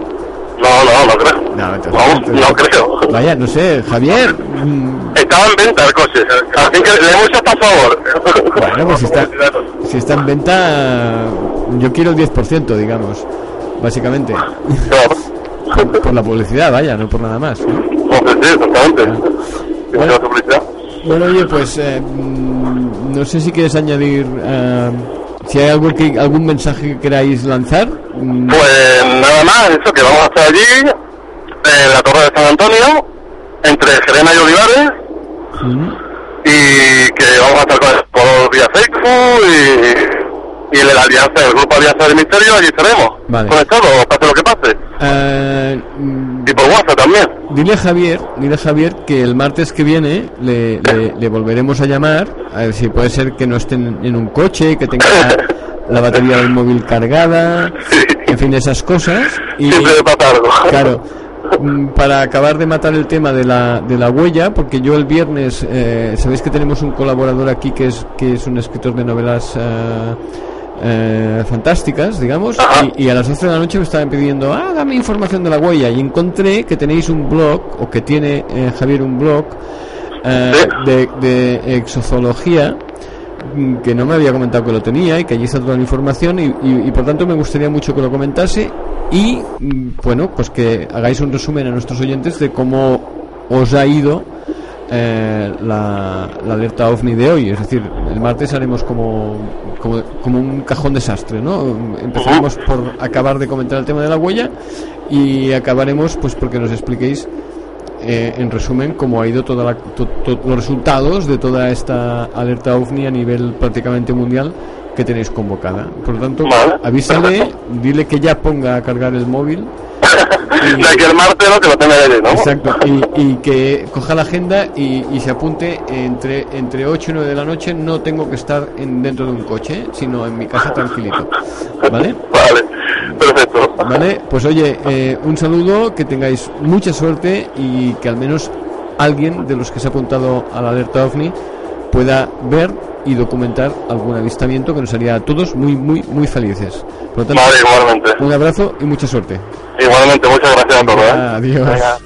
No, no, no creo. No, entonces- Vamos, no creo. Vaya, no sé, Javier. mm, Estaba en venta el coche, así que le hemos hecho favor. Bueno, pues si está, si está en venta, yo quiero el 10%, digamos, básicamente. Claro. Por la publicidad, vaya, no por nada más. ¿no? Sí, exactamente. ¿Qué Bueno. publicidad? Bueno, oye, pues eh, mm, no sé si quieres añadir, eh, si hay algo que, algún mensaje que queráis lanzar. Mm, Pues nada más, eso, que vamos a estar allí, en la Torre de San Antonio, entre Serena y Olivares, y que vamos a estar con el por vía Facebook y, y en la alianza, el grupo Alianza del Misterio, allí estaremos. Vale. Conectados, pase lo que pase. eh, mm, Y por WhatsApp también. Dile a Javier, dile a Javier que el martes que viene le, le- le volveremos a llamar, a ver si puede ser que no estén en un coche, que tenga la batería del móvil cargada, en fin, esas cosas. Y, Siempre algo. claro, mm, para acabar de matar el tema de la, de la huella, porque yo el viernes, eh, sabéis que tenemos un colaborador aquí que es, que es un escritor de novelas eh, eh, fantásticas, digamos, y, y a las 12 de la noche me estaban pidiendo, ah, dame información de la huella, y encontré que tenéis un blog, o que tiene eh, Javier un blog, eh, de, de exozoología, mm, que no me había comentado que lo tenía y que allí está toda la información y, y- y por tanto me gustaría mucho que lo comentase y mm, bueno pues que hagáis un resumen a nuestros oyentes de cómo os ha ido eh, la, la alerta ovni de hoy es decir el martes haremos como como, como un cajón desastre no empezaremos por acabar de comentar el tema de la huella y acabaremos pues porque nos expliquéis eh, en resumen, cómo ha ido toda la, to- to- los resultados de toda esta alerta OVNI a nivel prácticamente mundial que tenéis convocada. Por lo tanto, avísale, dile que ya ponga a cargar el móvil. De aquí el martes no, que lo tenga allí, ¿no? Exacto, y, y que coja la agenda y, y se apunte entre, entre 8 y 9 de la noche. No tengo que estar en, dentro de un coche, sino en mi casa tranquilito. ¿Vale? Vale, perfecto. Vale, pues oye, eh, un saludo, que tengáis mucha suerte y que al menos alguien de los que se ha apuntado a la alerta OVNI pueda ver y documentar algún avistamiento que nos haría a todos muy, muy, muy felices. Por lo tanto, Vale, igualmente. un abrazo y mucha suerte. Igualmente, muchas gracias a todos, ¿eh? Adiós. Venga.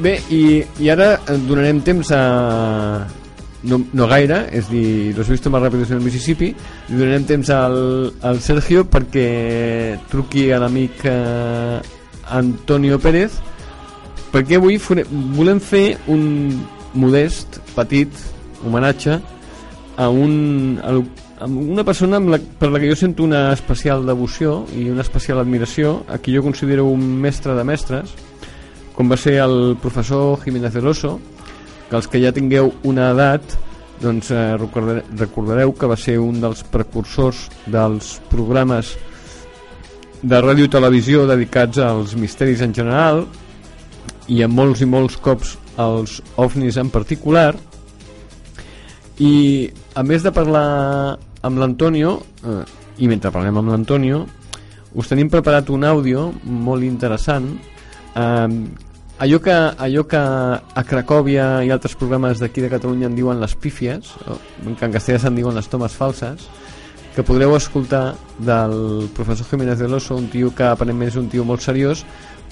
Bé, i, i ara donarem temps a... No, no gaire, és dir, los he visto más rápidos en el Mississippi, li donarem temps al, al Sergio perquè truqui a l'amic eh, Antonio Pérez, perquè avui volem fer un modest, petit homenatge a, un, a una persona amb la, per la que jo sento una especial devoció i una especial admiració, a qui jo considero un mestre de mestres, com va ser el professor Jiménez Veloso, que els que ja tingueu una edat doncs eh, recordare- recordareu que va ser un dels precursors dels programes de ràdio i televisió dedicats als misteris en general i a molts i molts cops als ovnis en particular. I a més de parlar amb l'Antonio eh, i mentre parlem amb l'Antonio us tenim preparat un àudio molt interessant eh, allò que, allò que a Cracòvia i altres programes d'aquí de Catalunya en diuen les pífies que en castellà se'n diuen les tomes falses que podreu escoltar del professor Jiménez de l'Oso un tio que aparentment és un tio molt seriós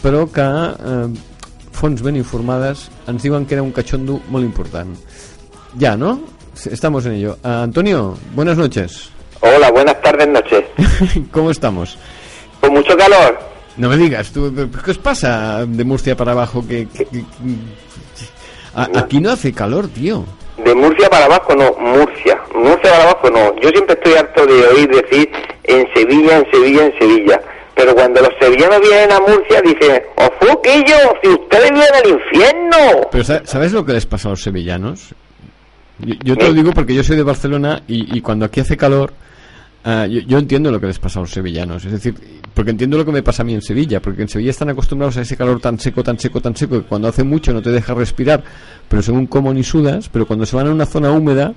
però que eh, fonts ben informades ens diuen que era un cachondo molt important ya, ¿no? Estamos en ello. Ah, Antonio, buenas noches. Hola, buenas tardes, noches. ¿Cómo estamos? Con mucho calor. No me digas, tú, ¿qué os pasa de Murcia para abajo? Que, que- que- A- aquí no hace calor, tío. De Murcia para abajo no, Murcia. Murcia para abajo no. Yo siempre estoy harto de oír decir en Sevilla, en Sevilla, en Sevilla. Pero cuando los sevillanos vienen a Murcia dicen, ¡Oh, fuquillo! ¡Si ustedes vienen al infierno! Pero sa- ¿sabes lo que les pasa a los sevillanos? Yo, yo te lo digo porque yo soy de Barcelona y, y cuando aquí hace calor, ah, yo, yo entiendo lo que les pasa a los sevillanos. Es decir, porque entiendo lo que me pasa a mí en Sevilla, porque en Sevilla están acostumbrados a ese calor tan seco, tan seco, tan seco, que cuando hace mucho no te deja respirar, pero según como ni sudas, pero cuando se van a una zona húmeda,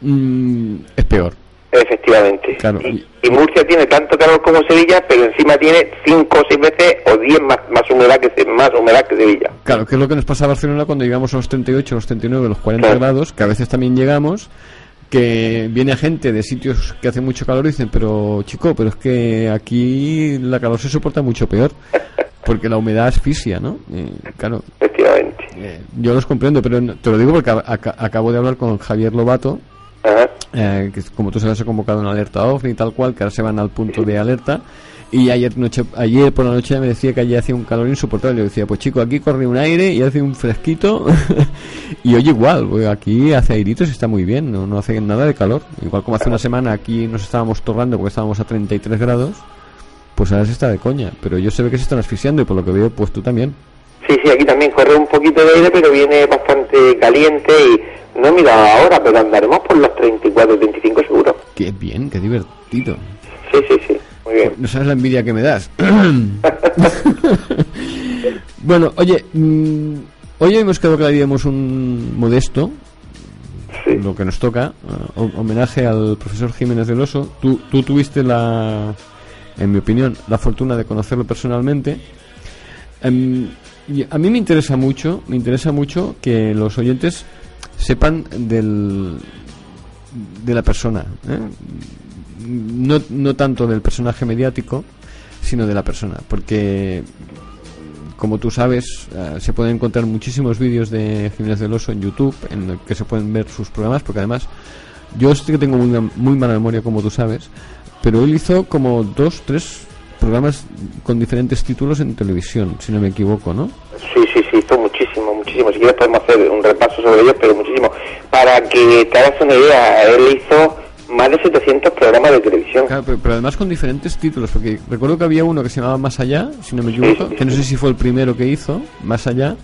mm, es peor. Efectivamente. Claro. Y Murcia tiene tanto calor como Sevilla, pero encima tiene cinco o seis veces o diez más, más humedad que más humedad que Sevilla. Claro, que es lo que nos pasa a Barcelona cuando llegamos a los 38, los 39, los 40 grados, que a veces también llegamos, que viene gente de sitios que hace mucho calor y dicen, pero chico, pero es que aquí la calor se soporta mucho peor, porque la humedad asfixia, ¿no? Eh, claro. Efectivamente. Eh, yo los comprendo, pero te lo digo porque a- aca- acabo de hablar con Javier Lobato, eh, que como tú sabes ha convocado una alerta OVNI y tal cual, que ahora se van al punto de alerta. Y ayer noche, ayer por la noche me decía que allí hacía un calor insoportable. Yo decía, pues chico, aquí corre un aire y hace un fresquito. y oye, igual, pues aquí hace airitos y está muy bien, no, no hace nada de calor. Igual como hace una semana aquí nos estábamos torrando porque estábamos a 33 grados, pues ahora se está de coña. Pero yo se ve que se están asfixiando y por lo que veo, pues tú también. Sí, sí, aquí también corre un poquito de aire, pero viene bastante caliente y no he mirado ahora, pero andaremos por los 34, 35 seguro. Qué bien, qué divertido. Sí, sí, sí, muy bien. No sabes la envidia que me das. bueno, oye, mm, hoy hemos quedado que le haríamos un modesto, lo que nos toca, eh, ho- homenaje al profesor Jiménez del Oso. Tú, tú tuviste la, en mi opinión, la fortuna de conocerlo personalmente. Em, y a mí me interesa mucho, me interesa mucho que los oyentes sepan del, de la persona. ¿eh? no, no tanto del personaje mediático, sino de la persona. Porque, como tú sabes, eh, se pueden encontrar muchísimos vídeos de Jiménez del Oso en YouTube en el que se pueden ver sus programas, porque además yo sí que tengo muy, muy mala memoria, como tú sabes, pero él hizo como dos, tres programas con diferentes títulos en televisión, si no me equivoco, ¿no? Sí, sí, muchísimo. Si quieres podemos hacer un repaso sobre ellos, pero muchísimo. Para que te hagas una idea, él hizo más de 700 programas de televisión. Claro, pero, pero además con diferentes títulos, porque recuerdo que había uno que se llamaba Más Allá, si no me equivoco, que no sé si fue el primero que hizo, Más Allá,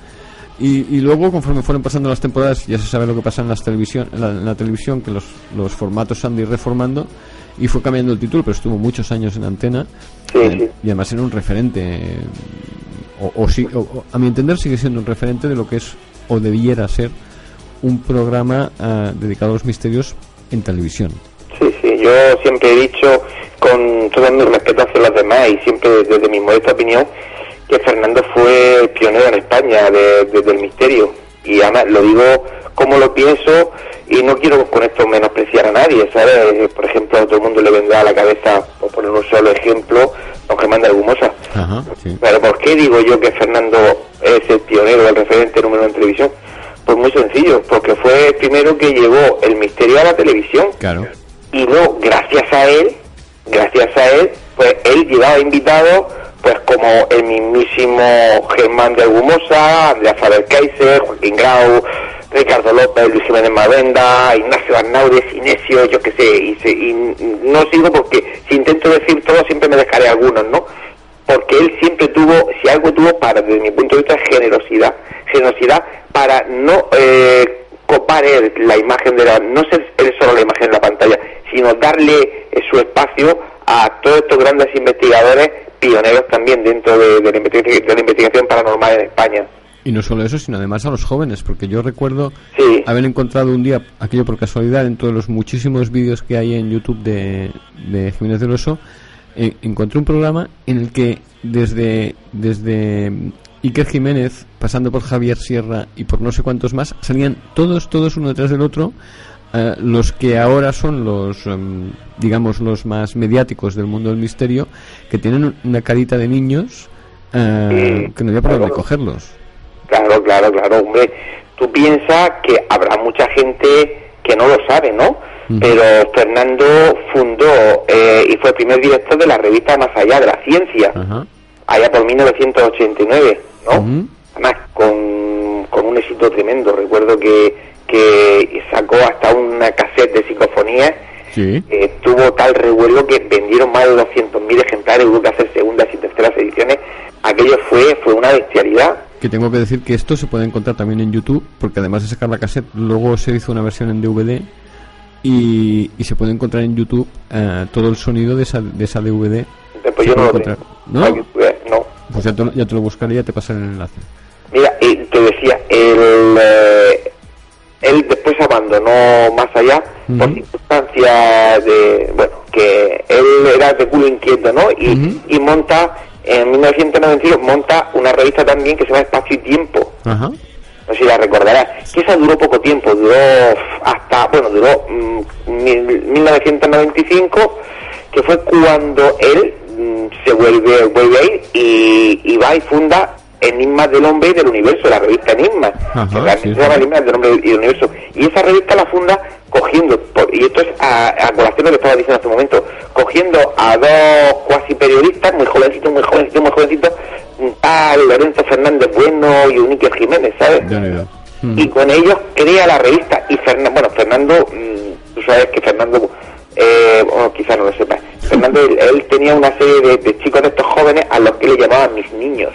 y, y luego conforme fueron pasando las temporadas, ya se sabe lo que pasa en, las televisión, en, la, en la televisión, que los, los formatos se han de ir reformando, y fue cambiando el título, pero estuvo muchos años en antena, eh, y además era un referente, o, o sí- o- a mi entender sigue siendo un referente de lo que es, o debiera ser, un programa ah, dedicado a los misterios en televisión. Sí, sí, yo siempre he dicho, con todo mi respeto hacia los demás y siempre desde mi modesta opinión, que Fernando fue pionero en España de- desde el misterio. Y además lo digo como lo pienso y no quiero con esto menospreciar a nadie, ¿sabes? Por ejemplo, a todo el mundo le vendrá a la cabeza, por poner un solo ejemplo, don Germán de Argumosa. Ajá, sí. Pero ¿por qué digo yo que Fernando es el pionero, el referente número uno en televisión? Pues muy sencillo, porque fue el primero que llevó el misterio a la televisión Claro. y no gracias a él gracias a él pues él llevaba invitados pues como el mismísimo Germán de Argumosa Andrea Faber Kaiser Joaquín Grau Ricardo López Luis Jiménez Mavenda Ignacio Arnaudes Inesio yo qué sé y, se- y no sigo porque si intento decir todo siempre me dejaré algunos no porque él siempre tuvo, si algo tuvo para, desde mi punto de vista, generosidad, generosidad para no eh, copar él la imagen de la, no ser él solo la imagen de la pantalla, sino darle eh, su espacio a todos estos grandes investigadores, pioneros también dentro de, de la, investigación, de la investigación paranormal en España. Y no solo eso, sino además a los jóvenes, porque yo recuerdo Sí. haber encontrado un día, aquello por casualidad, en todos los muchísimos vídeos que hay en YouTube de, de Jiménez del Oso, eh, encontré un programa en el que desde, desde Iker Jiménez, pasando por Javier Sierra y por no sé cuántos más, salían todos, todos uno detrás del otro, eh, los que ahora son los, em, digamos, los más mediáticos del mundo del misterio, que tienen una carita de niños eh, que no había por dónde cogerlos. Claro, claro, hombre. Tú piensas que habrá mucha gente que no lo sabe, ¿no? Pero Fernando fundó eh, y fue el primer director de la revista Más Allá de la Ciencia, allá por 1989, ¿no? Además, con, con un éxito tremendo. Recuerdo que, que sacó hasta una cassette de psicofonía. Sí. eh, tuvo tal revuelo que vendieron más de 200.000 ejemplares, hubo que hacer segundas y terceras ediciones. Aquello fue, fue una bestialidad. Que tengo que decir que esto se puede encontrar también en YouTube, porque además de sacar la cassette, luego se hizo una versión en DVD y, y se puede encontrar en YouTube eh, todo el sonido de esa, de esa DVD. Después yo no lo encontrar. tengo. ¿No? Aquí, pues, no. Pues ya te, lo- ya te lo buscaré y ya te pasaré el enlace. Mira, y te decía, el, eh, él después abandonó más allá por circunstancias de, bueno, que él era de culo inquieto, ¿no? Y, y monta, en 1992, monta una revista también que se llama Espacio y Tiempo. Ajá. No sé si la recordarás. Que esa duró poco tiempo, duró hasta, bueno, duró mm, mil- 1995, que fue cuando él mm, se vuelve, vuelve a ir y, y va y funda Enigmas del Hombre y del Universo, la revista Enigmas. Sí, sí. Enigmas del Hombre y del Universo. Y esa revista la funda cogiendo, por- y esto es a, a colación de lo que estaba diciendo hace un momento, cogiendo a dos cuasi periodistas, muy jovencitos, muy jovencitos, muy jovencitos, tal Lorenzo Fernández Bueno y un Iker Jiménez, ¿sabes? Y con ellos crea la revista y Fernando bueno Fernando mm, tú sabes que Fernando eh, bueno, quizás no lo sepas Fernando él, él tenía una serie de, de chicos de estos jóvenes a los que le llamaban mis niños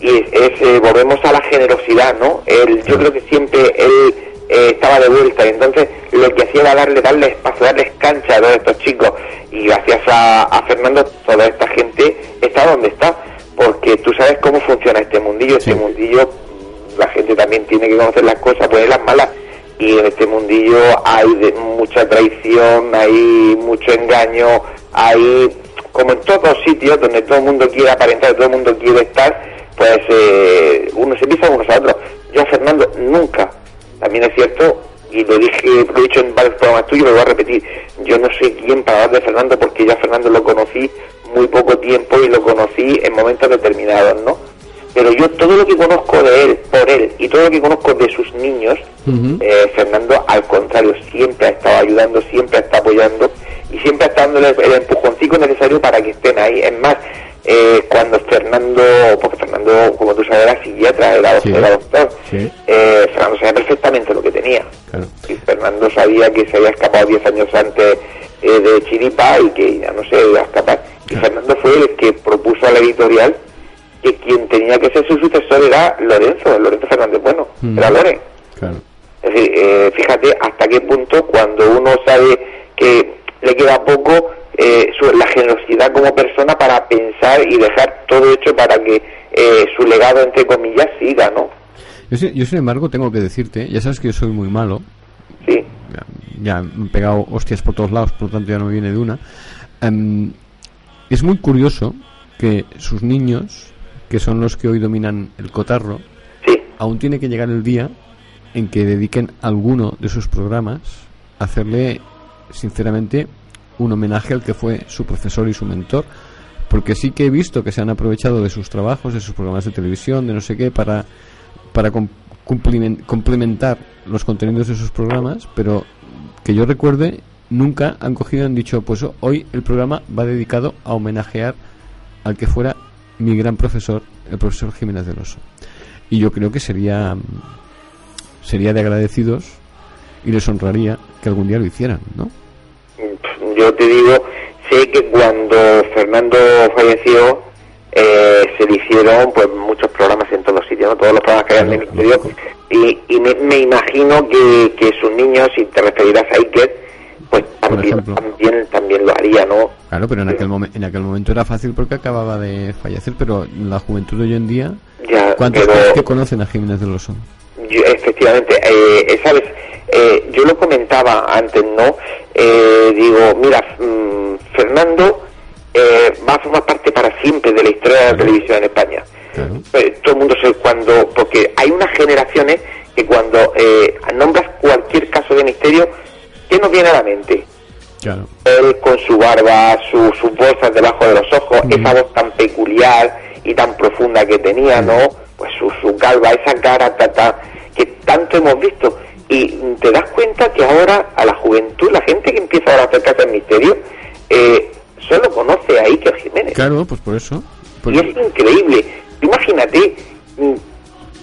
y es, eh, volvemos a la generosidad no él yo creo que siempre él eh, estaba de vuelta y entonces lo que hacía era darle darle espacio darles cancha a todos estos chicos. Y gracias a, a Fernando toda esta gente está donde está porque tú sabes cómo funciona este mundillo. Este mundillo la gente también tiene que conocer las cosas, pues las malas. Y en este mundillo hay de- mucha traición, hay mucho engaño, hay, como en todos sitios donde todo el mundo quiere aparentar, todo el mundo quiere estar, pues eh, uno se pisa unos a otros. Yo, Fernando, nunca, también es cierto, y lo dije, lo he dicho en varios programas tuyos, lo voy a repetir, yo no sé quién para hablar de Fernando porque ya Fernando lo conocí muy poco tiempo y lo conocí en momentos determinados, ¿no? pero yo todo lo que conozco de él, por él, y todo lo que conozco de sus niños, eh, Fernando, al contrario, siempre ha estado ayudando, siempre ha estado apoyando y siempre ha estado dando el, el empujoncito necesario para que estén ahí. Es más, eh, cuando Fernando, porque Fernando, como tú sabes, era psiquiatra, era, Sí. era doctor, Sí. eh, Fernando sabía perfectamente lo que tenía. Claro. Y Fernando sabía que se había escapado 10 años antes eh, de Chiripa y que ya no se iba a escapar. Y Fernando fue el que propuso a la editorial que quien tenía que ser su sucesor era Lorenzo, Lorenzo Fernández Bueno, Mm. era Loren. Claro. Es decir, eh, fíjate hasta qué punto cuando uno sabe que le queda poco eh, su- la generosidad como persona para pensar y dejar todo hecho para que eh, su legado, entre comillas, siga, ¿no? Yo, sin- yo, sin embargo, tengo que decirte, ya sabes que yo soy muy malo. Sí. Ya, ya me he pegado hostias por todos lados, por lo tanto ya no me viene de una. Em, es muy curioso que sus niños, que son los que hoy dominan el cotarro, aún tiene que llegar el día en que dediquen alguno de sus programas a hacerle, sinceramente, un homenaje al que fue su profesor y su mentor. Porque sí que he visto que se han aprovechado de sus trabajos, de sus programas de televisión, de no sé qué, para, para complementar los contenidos de sus programas, pero que yo recuerde, nunca han cogido han dicho, pues hoy el programa va dedicado a homenajear al que fuera mi gran profesor, el profesor Jiménez del Oso. Y yo creo que sería, sería de agradecidos y les honraría que algún día lo hicieran, ¿no? Yo te digo, sé que cuando Fernando falleció eh, se le hicieron pues muchos programas en todos sitios, ¿no? todos los programas que hay en el ministerio y, y me, me imagino que, que sus niños, si te referirás a Iker, pues también, también, también lo haría, ¿no? Claro, pero en aquel, momen- en aquel momento era fácil porque acababa de fallecer, pero la juventud de hoy en día Ya, ¿Cuántos pero- crees que conocen a Jiménez del Oso? Yo, efectivamente, eh, eh, sabes, Eh, yo lo comentaba antes, ¿no? Eh, digo, mira, mm, Fernando eh, va a formar parte para siempre de la historia de la televisión en España. Eh, todo el mundo se cuando, porque hay unas generaciones que cuando eh, nombras cualquier caso de misterio, ¿qué nos viene a la mente? Claro. él con su barba, su- sus bolsas debajo de los ojos, esa voz tan peculiar y tan profunda que tenía, ¿no? Pues su, su calva, esa cara ta, ta, que tanto hemos visto. Y te das cuenta que ahora a la juventud, la gente que empieza ahora a acercarse al misterio, eh, solo conoce a Iker Jiménez. Claro, pues por eso. Y es increíble. Imagínate mm,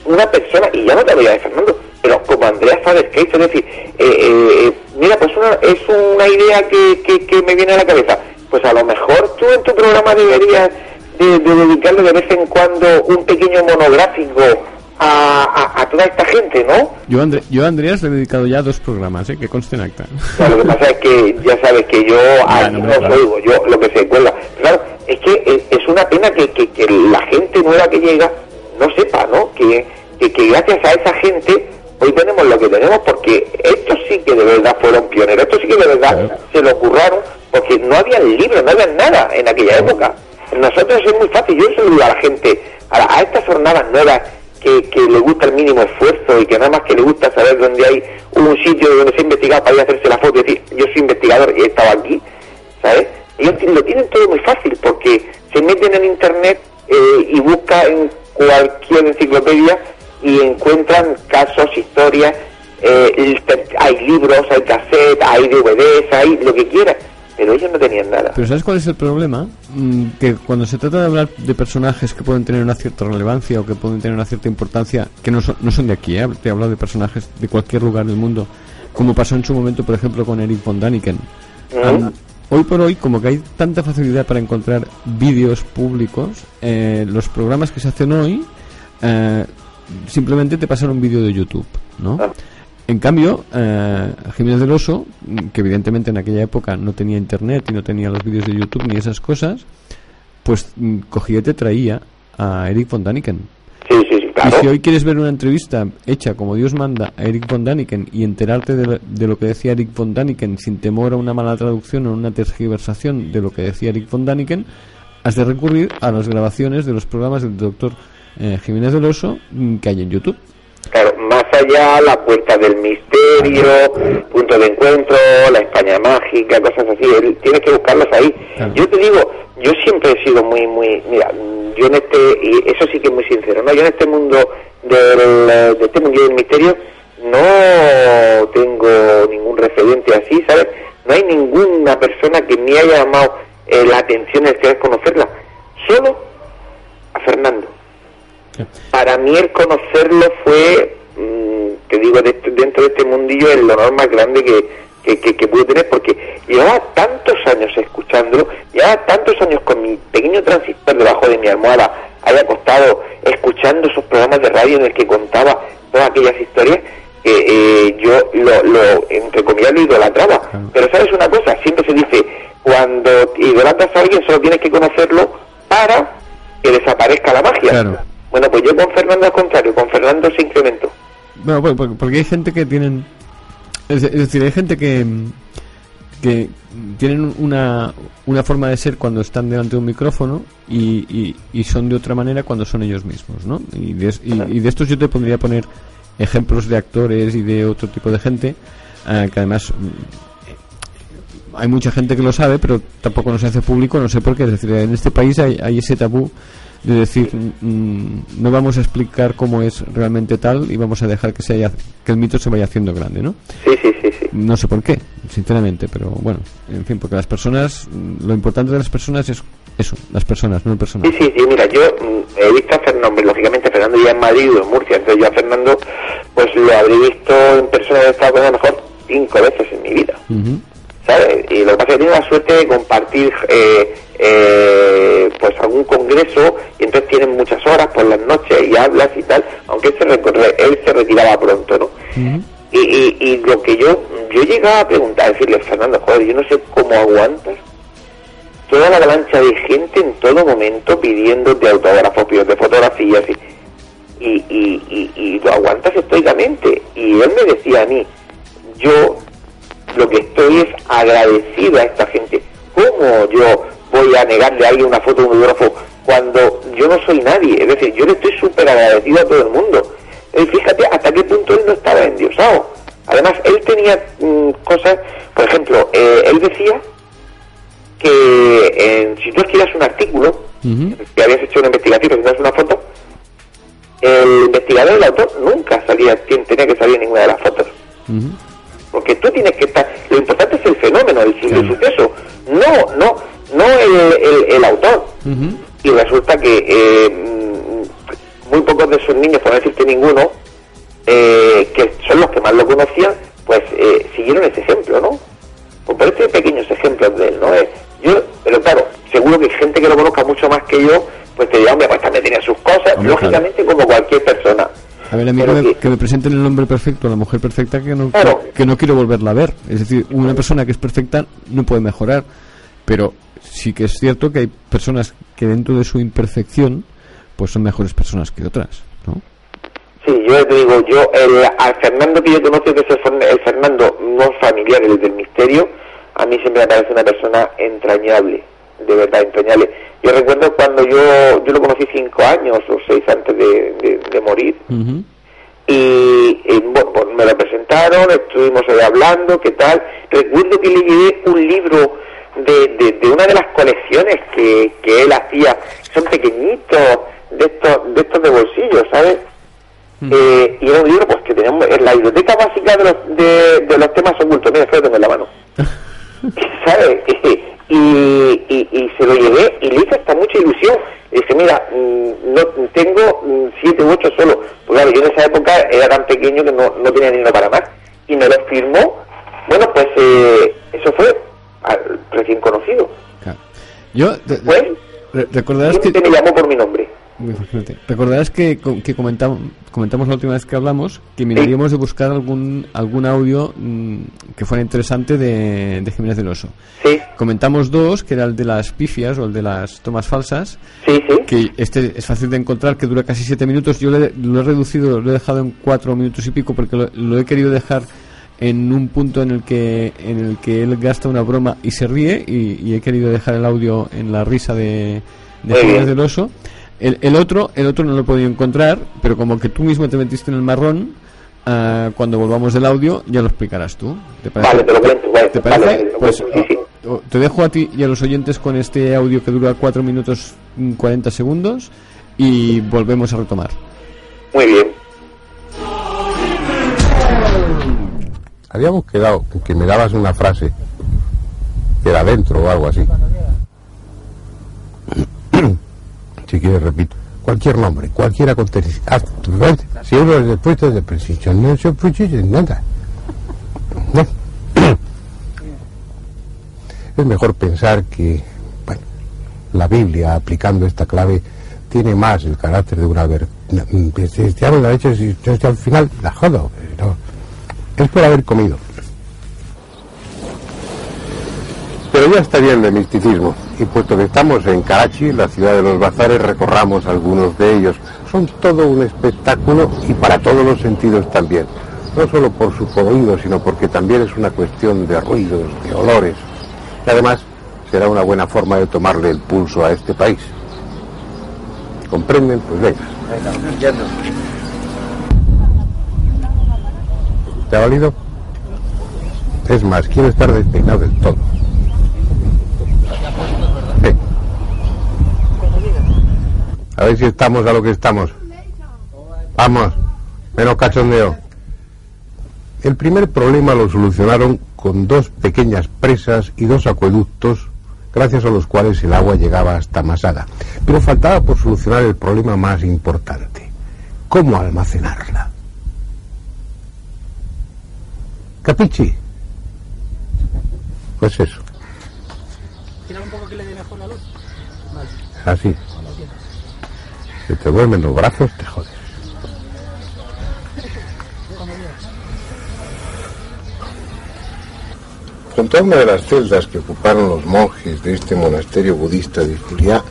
una persona, y ya no te voy a de Fernando, pero como Andrea Faber Case, es decir, eh, eh, mira, pues una, es una idea que, que, que me viene a la cabeza. Pues a lo mejor tú en tu programa deberías de, de dedicarle de vez en cuando un pequeño monográfico a, a, a toda esta gente, ¿no? Yo, André, yo a Andreas le he dedicado ya dos programas, ¿eh? que conste en acta. Lo que pasa es que ya sabes que yo aquí no oigo, yo lo que se cuelga. Claro, es que es, es una pena que, que, que la gente nueva que llega no sepa, ¿no? Que, que, que gracias a esa gente hoy tenemos lo que tenemos porque estos sí que de verdad fueron pioneros, estos sí que de verdad se lo curraron porque no había libros, no había nada en aquella época. Nosotros es muy fácil, yo se lo digo a la gente, a, la- a estas jornadas nuevas que, que le gusta el mínimo esfuerzo y que nada más que le gusta saber dónde hay un sitio donde se ha investigado para ir a hacerse la foto y decir, yo soy investigador y he estado aquí, ¿sabes? Ellos lo tienen todo muy fácil porque se meten en internet eh, y buscan en cualquier enciclopedia y encuentran casos, historias, eh, hay libros, hay cassettes, hay DVDs, hay lo que quieras, pero ellos no tenían nada. Pero ¿sabes cuál es el problema? Mm, que cuando se trata de hablar de personajes que pueden tener una cierta relevancia o que pueden tener una cierta importancia, que no son, no son de aquí, ¿eh? te hablo de personajes de cualquier lugar del mundo, como pasó en su momento, por ejemplo, con Eric von Daniken. Hoy por hoy, como que hay tanta facilidad para encontrar vídeos públicos, eh, los programas que se hacen hoy eh, simplemente te pasan un vídeo de YouTube, ¿no? En cambio, eh, Jiménez del Oso, que evidentemente en aquella época no tenía internet y no tenía los vídeos de YouTube ni esas cosas, pues mm, cogía y te traía a Eric von Daniken. Sí, sí, sí, claro. Y si hoy quieres ver una entrevista hecha como Dios manda a Eric von Daniken y enterarte de, lo- de lo que decía Eric von Daniken sin temor a una mala traducción o una tergiversación de lo que decía Eric von Daniken, has de recurrir a las grabaciones de los programas del doctor eh, Jiménez del Oso mm, que hay en YouTube. Claro, más allá, la puerta del misterio, punto de encuentro, la España mágica, cosas así, tienes que buscarlos ahí. Yo te digo, yo siempre he sido muy, muy, mira, yo en este, y eso sí que es muy sincero, ¿no? Yo en este mundo del, de este mundo del misterio no tengo ningún referente así, ¿sabes? No hay ninguna persona que me haya llamado eh, la atención el querer conocerla, solo a Fernando. Para mí el conocerlo fue, mm, te digo, este- dentro de este mundillo el honor más grande que, que, que, que pude tener, porque llevaba tantos años escuchándolo, llevaba tantos años con mi pequeño transistor debajo de mi almohada, ahí acostado, escuchando esos programas de radio en el que contaba todas aquellas historias, que eh, yo lo, lo, entre comillas, lo idolatraba. Pero sabes una cosa, siempre se dice, cuando idolatras a alguien solo tienes que conocerlo para que desaparezca la magia. Claro. Bueno, pues yo con Fernando al contrario, con Fernando se incrementó. Bueno, pues, porque, porque hay gente que tienen. Es, decir, hay gente que. que tienen una, una forma de ser cuando están delante de un micrófono y, y, y son de otra manera cuando son ellos mismos, ¿no? Y de, y de estos yo te podría poner ejemplos de actores y de otro tipo de gente eh, que además mm, hay mucha gente que lo sabe, pero tampoco no se hace público, no sé por qué. Es decir, en este país hay, hay ese tabú de decir, mm, no vamos a explicar cómo es realmente tal y vamos a dejar que, se haya, que el mito se vaya haciendo grande, ¿no? Sí, sí, sí, sí. No sé por qué, sinceramente, pero bueno, en fin, porque las personas, lo importante de las personas es eso, las personas, no el personaje. Sí, sí, sí, mira, yo mm, he visto a Fernando, lógicamente Fernando ya en Madrid o en Murcia, entonces yo a Fernando pues lo habré visto en persona, he estado con él a lo mejor cinco veces en mi vida. Ujú. ¿Sabes? Y lo que pasa es que tiene la suerte de compartir eh, eh, pues algún congreso y entonces tienen muchas horas por las noches y hablas y tal, aunque él se, recorre- él se retiraba pronto, ¿no? Y, y, y lo que yo, yo llegaba a preguntar, decirle, Fernando, joder, yo no sé cómo aguantas toda la avalancha de gente en todo momento pidiéndote autógrafos, pidiéndote fotografías y y, y, y, y lo aguantas estoicamente. Y él me decía a mí, yo lo que estoy es agradecido a esta gente. ¿Cómo yo voy a negarle a alguien una foto de un autógrafo cuando yo no soy nadie? Es decir, yo le estoy súper agradecido a todo el mundo. Y fíjate hasta qué punto él no estaba endiosado. Además, él tenía mm, cosas, por ejemplo, eh, él decía que eh, si tú escribas un artículo, que habías hecho una investigación, que una foto, el investigador, el autor, nunca salía, quien tenía que salir en ninguna de las fotos. Porque tú tienes que estar, lo importante es el fenómeno, el, el suceso, no, no, no el, el- el autor. Y resulta que eh, muy pocos de esos niños, por no decirte ninguno, eh, que son los que más lo conocían, pues eh, siguieron ese ejemplo, ¿no? Pues por este pequeños ejemplos de él, ¿no? Eh, yo, pero claro, seguro que hay gente que lo conozca mucho más que yo, pues te dirá, hombre, pues también tenía sus cosas, lógicamente como cualquier persona. A ver, a mí que me, que me presenten el hombre perfecto, la mujer perfecta, que no, Claro. que no quiero volverla a ver. Es decir, una persona que es perfecta no puede mejorar, pero sí que es cierto que hay personas que dentro de su imperfección, pues son mejores personas que otras, ¿no? Sí, yo te digo, yo, el, al Fernando que yo conozco, que es el, Fern- el Fernando no familiar, el del misterio, a mí siempre me parece una persona entrañable, de verdad entrañable. Yo recuerdo cuando yo, yo lo conocí cinco años o seis antes de, de- de morir, y, y, bueno, pues me lo presentaron, estuvimos ahí hablando, qué tal. Recuerdo que le llevé un libro de, de, de una de las colecciones que, que él hacía, son pequeñitos, de estos, de estos de bolsillo, ¿sabes? Eh, y era un libro pues que tenemos en la biblioteca básica de los, de, de los temas ocultos, mira, lo tengo en la mano. ¿Sabes? Y, y, y se lo llevé y le hice hasta mucha ilusión. Le dije, mira, mm, no tengo mm, siete u ocho solo. Porque claro, yo en esa época era tan pequeño que no, no tenía dinero para más. Y me lo firmó. Bueno, pues eh, eso fue al recién conocido. Yo, te- Pues, re- recordarás que... siempre me llamó por mi nombre. Imagínate. Recordarás que, que comentamos, comentamos la última vez que hablamos que miraríamos de buscar algún algún audio mm, que fuera interesante de, de Jiménez del Oso. Sí. Comentamos dos, que era el de las pifias o el de las tomas falsas. Sí, sí. Que este es fácil de encontrar, que dura casi siete minutos. Yo le- lo he reducido, lo he dejado en cuatro minutos y pico porque lo, lo he querido dejar en un punto en el que en el que él gasta una broma y se ríe y, y he querido dejar el audio en la risa de, de Jiménez del Oso. El, el otro el otro no lo he podido encontrar, pero como que tú mismo te metiste en el marrón, ah, cuando volvamos del audio ya lo explicarás tú. ¿Te parece? Vale, te lo cuento. Vale, ¿Te parece? vale, pues sí, sí. te dejo a ti y a los oyentes con este audio que dura 4 minutos mm, 40 segundos y volvemos a retomar. Muy bien. Habíamos quedado que me dabas una frase que era dentro o algo así. Si quieres, repito. Cualquier nombre, cualquier acontecimiento. Si uno es después de precisión, no se precisa nada. No. Es mejor pensar que bueno, la Biblia, aplicando esta clave, tiene más el carácter de una ver... Si te la leche, si al final la jodo. no. Es por haber comido. Pero ya bien de misticismo. Y puesto que estamos en Karachi, la ciudad de los bazares, recorramos algunos de ellos. Son todo un espectáculo y para todos los sentidos también. No solo por su colorido, sino porque también es una cuestión de ruidos, de olores. Y además será una buena forma de tomarle el pulso a este país. ¿Comprenden? Pues venga. ¿Te ha valido? Es más, quiero estar despeinado del todo. Sí. A ver si estamos a lo que estamos. Vamos, menos cachondeo. El primer problema lo solucionaron con dos pequeñas presas y dos acueductos, gracias a los cuales el agua llegaba hasta Masada. Pero faltaba por solucionar el problema más importante. ¿Cómo almacenarla? ¿Capichi? Pues eso, Tirar un poco que le dé mejor la luz. Vale. así. Te duermen los brazos, te jodes. Junto a una de las celdas que ocuparon los monjes de este monasterio budista de Juliá,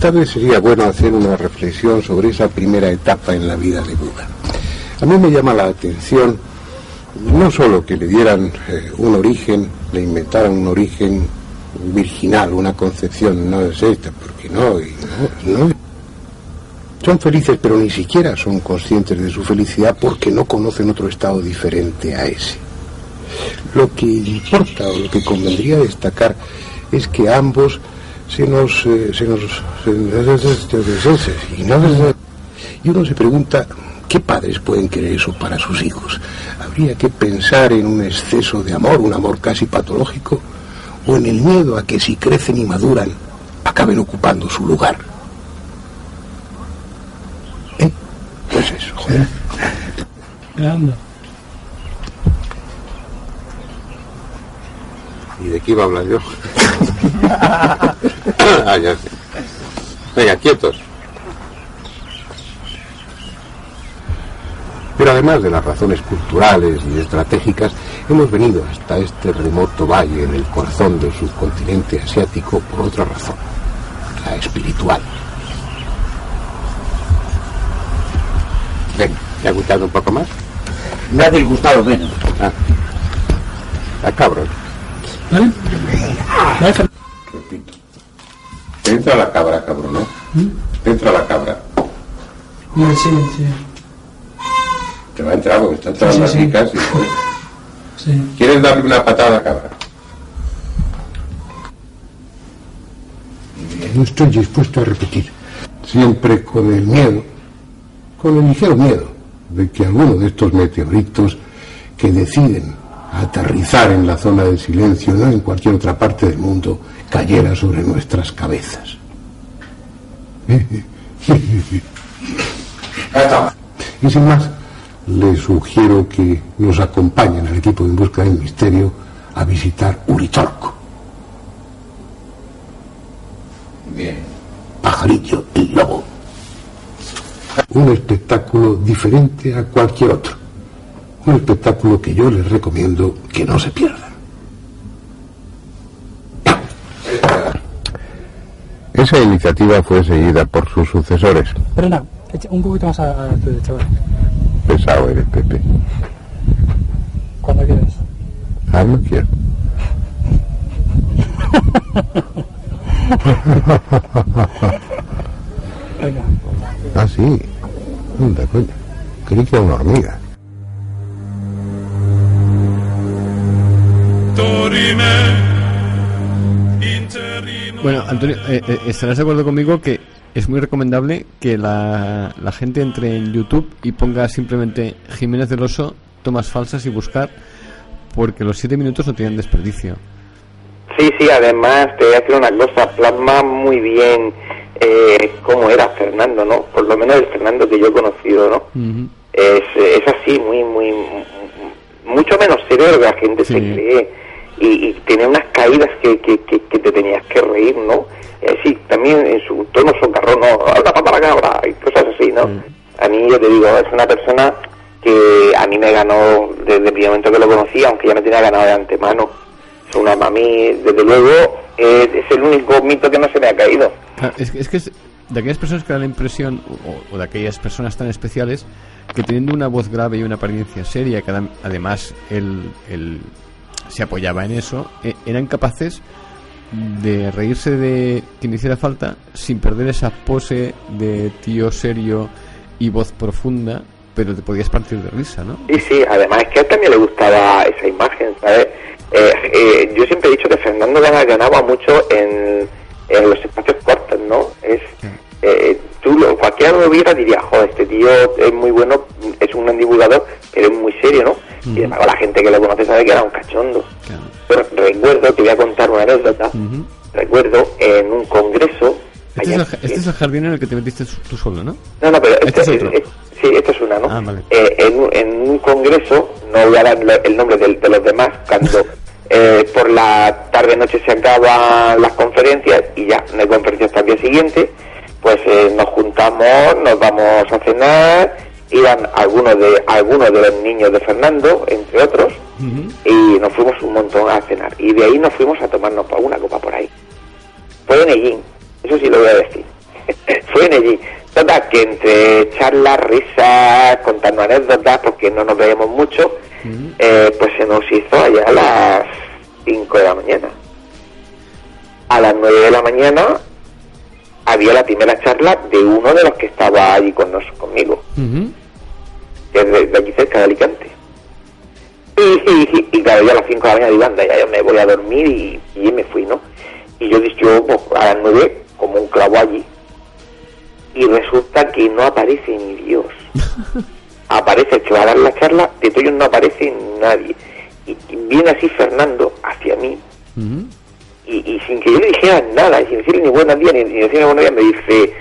Tal vez sería bueno hacer una reflexión sobre esa primera etapa en la vida de Buda. A mí me llama la atención no solo que le dieran eh, un origen, le inventaran un origen virginal, una concepción, no es esta, porque no, y no, no. Son felices, pero ni siquiera son conscientes de su felicidad porque no conocen otro estado diferente a ese. Lo que importa o lo que convendría destacar es que ambos se nos, eh, se nos, y, no- y uno se pregunta qué padres pueden querer eso para sus hijos. Habría que pensar en un exceso de amor, un amor casi patológico, o en el miedo a que si crecen y maduran acaben ocupando su lugar. ¿Eh? Pues eso, joder. ¿Y de qué iba a hablar yo? ah, ya sé. Venga, quietos. Pero además de las razones culturales y estratégicas, hemos venido hasta este remoto valle en el corazón del subcontinente asiático por otra razón, la espiritual. Ven, ¿te ha gustado un poco más? Me ha disgustado menos. Ah, a cabrón. ¿Vale? ¿Vale, Fer- Repito. Te entra la cabra, cabrón, ¿no? Te entra la cabra. Sí, sí, Te va a entrar porque está entrando Sí, así sí. casi. joder. sí. ¿Quieres darle una patada, cabra? No estoy dispuesto a repetir. Siempre con el miedo, con el ligero miedo, de que alguno de estos meteoritos que deciden aterrizar en la zona del silencio, no en cualquier otra parte del mundo, cayera sobre nuestras cabezas. Y sin más, les sugiero que nos acompañen al equipo de En Busca del Misterio a visitar Uritorco. Bien. Pajarillo el Lobo. Un espectáculo diferente a cualquier otro. Un espectáculo que yo les recomiendo que no se pierdan. Esa iniciativa fue seguida por sus sucesores. Un poquito más a, a tu derecha, vale. Pesado eres, Pepe. Cuando quieras. Ah, no quiero. Ah, sí. Anda, coño. Creí que era una hormiga. Bueno, Antonio, eh, eh, estarás de acuerdo conmigo que es muy recomendable que la, la gente entre en YouTube y ponga simplemente Jiménez del Oso, tomas falsas y buscar, porque los siete minutos no tienen desperdicio. Sí, sí, además te voy a decir una cosa, plasma muy bien eh, cómo era Fernando, ¿no? Por lo menos el Fernando que yo he conocido, ¿no? Es, es así, muy, muy, mucho menos serio la gente se cree. Y, y tiene unas caídas que, que, que, que te tenías que reír, ¿no? Eh, sí, también en su tono socarrón, ¿no? Habla para la cabra y cosas así, ¿no? A mí, yo te digo, es una persona que a mí me ganó desde el primer momento que lo conocí, aunque ya me tenía ganado de antemano. Es una, a mí, desde luego, es, el único mito que no se me ha caído. Es, que- es de aquellas personas que dan la impresión, o, de aquellas personas tan especiales, que teniendo una voz grave y una apariencia seria, que adem- además él, él se apoyaba en eso, eh, eran capaces de reírse de quien hiciera falta sin perder esa pose de tío serio y voz profunda, pero te podías partir de risa, ¿no? Sí, sí, además es que a él también le gustaba esa imagen, ¿sabes? Eh, eh, yo siempre he dicho que Fernando Gana ganaba mucho en, en los espacios cortos, ¿no? Es, eh, tú, lo, cualquiera lo viera diría, joder, este tío es muy bueno, es un gran divulgador, pero es muy serio, ¿no? Y además la gente que lo conoce sabe que era un cachondo. Pero recuerdo, te voy a contar una anécdota, recuerdo en un congreso... Este, es el, este es el jardín en el que te metiste tú solo, ¿no? no, no, pero Este este, es otro. es- sí, esta es una, ¿no? Ah, vale. Eh, en, un- en un congreso, no voy a dar el nombre de, los demás, cuando eh, por la tarde-noche se acaban las conferencias y ya no hay conferencias hasta el día siguiente, pues eh, nos juntamos, nos vamos a cenar, iban algunos de algunos de los niños de Fernando, entre otros, y nos fuimos un montón a cenar. Y de ahí nos fuimos a tomarnos una copa por ahí. Fue en Ellín, eso sí lo voy a decir. fue en allí. Total, que entre charlas, risas, contando anécdotas, porque no nos veíamos mucho, eh, pues se nos hizo allá a las 5 de la mañana. A las 9 de la mañana había la primera charla de uno de los que estaba allí con nos, conmigo, que es de, de aquí cerca de Alicante. Y, y- y claro, yo a las 5 de la mañana digo, anda, ya yo me voy a dormir y, y me fui, ¿no? Y yo dije, yo pues, a las 9 como un clavo allí. Y resulta que no aparece ni Dios. aparece el que va a dar la charla, de todo no aparece nadie. Y, y viene así Fernando hacia mí y, y sin que yo le dijera nada, sin decirle ni buenos días, ni, ni decirle buenos días, me dice,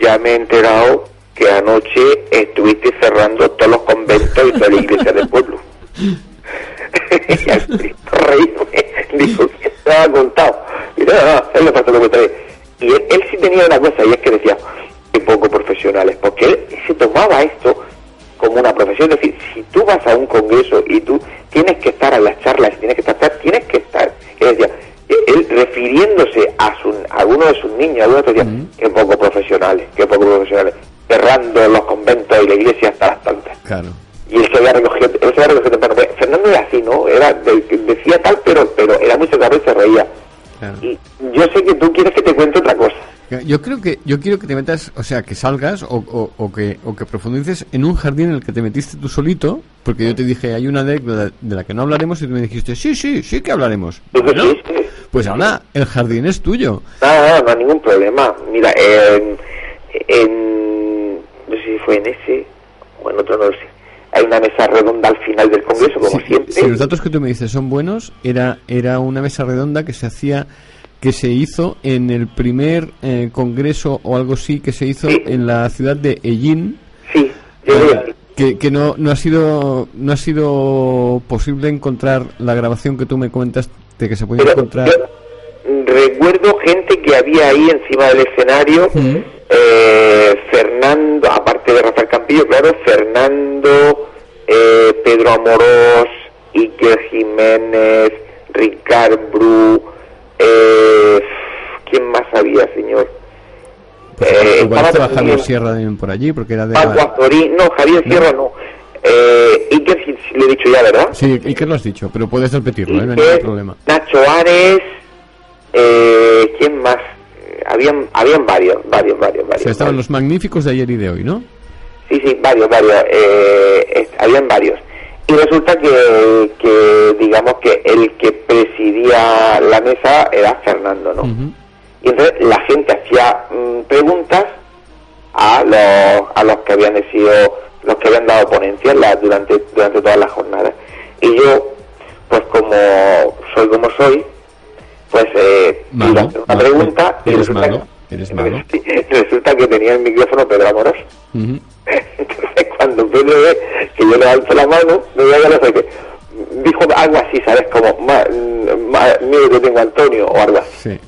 ya me he enterado que anoche estuviste cerrando todos los conventos y toda la iglesia del pueblo. y al Cristo reírme, dijo, ¿quién te ha contado? Y no, no, él le pasó lo que Y él, él sí tenía una cosa, y es que decía, qué poco profesionales, porque él se tomaba esto como una profesión, es decir, si tú vas a un congreso y tú tienes que estar a las charlas, tienes que estar, tienes que estar. Él decía, eh, él refiriéndose a, su, a uno de sus niños, a uno de sus qué poco profesionales, qué poco profesionales, cerrando los conventos y la iglesia hasta las tantas. Claro. Y él se había recogido, él se había recogido temprano. Pues, Fernando era así, ¿no? Era, de- decía tal, pero, pero era muy cerrado y se reía. Y yo sé que tú quieres que te cuente otra cosa. Yo creo que yo quiero que te metas, o sea, que salgas o, o- o que o que profundices en un jardín en el que te metiste tú solito, porque yo te dije hay una anécdota de la que no hablaremos y tú me dijiste sí, sí, sí que hablaremos. Bueno, pues ahora el jardín es tuyo. No, no, no hay ningún problema. Mira, en, en- no sé si fue en ese o en otro, no lo sé. Hay una mesa redonda al final del congreso, como siempre. Si los datos que tú me dices son buenos, era era una mesa redonda que se hacía que se hizo en el primer eh, congreso o algo así que se hizo en la ciudad de Ellín. Sí, que, que no, no ha sido no ha sido posible encontrar la grabación que tú me comentaste que se podía encontrar. Recuerdo gente que había ahí encima del escenario, eh, Fernando, aparte de Rafael Campillo, claro, Fernando, eh, Pedro Amorós, Iker Jiménez, Ricard Bru, eh, ¿quién más había, señor? Eh, Igual estaba estaba Javier Sierra también por allí porque era de Paco Azorín, no, Javier Sierra no. Eh, Iker, si, si lo he dicho ya, ¿verdad? Sí, y que lo has dicho, pero puedes repetirlo, ¿eh? no hay Iker, ningún problema. Nacho Ares, eh, ¿quién más? Eh, Habían, habían varios, varios, varios, O varios. sea, estaban los magníficos de ayer y de hoy, ¿no? Sí, sí, varios, varios. Eh, habían varios. Y resulta que, que, digamos que el que presidía la mesa era Fernando, ¿no? Y entonces la gente hacía mm, preguntas a los, a los que habían sido, los que habían dado ponencias la- durante, durante todas las jornadas. Y yo, pues como soy como soy, pues eh, iba a Malo, hacer una malo, pregunta y resulta, malo, malo. resulta que tenía el micrófono Pedro Amorós. Ujú. Entonces, cuando Pedro ve que yo levanto la mano, me voy a qué, dijo algo así, ¿sabes? Como, ma, mire que tengo a Antonio o algo así. Sí.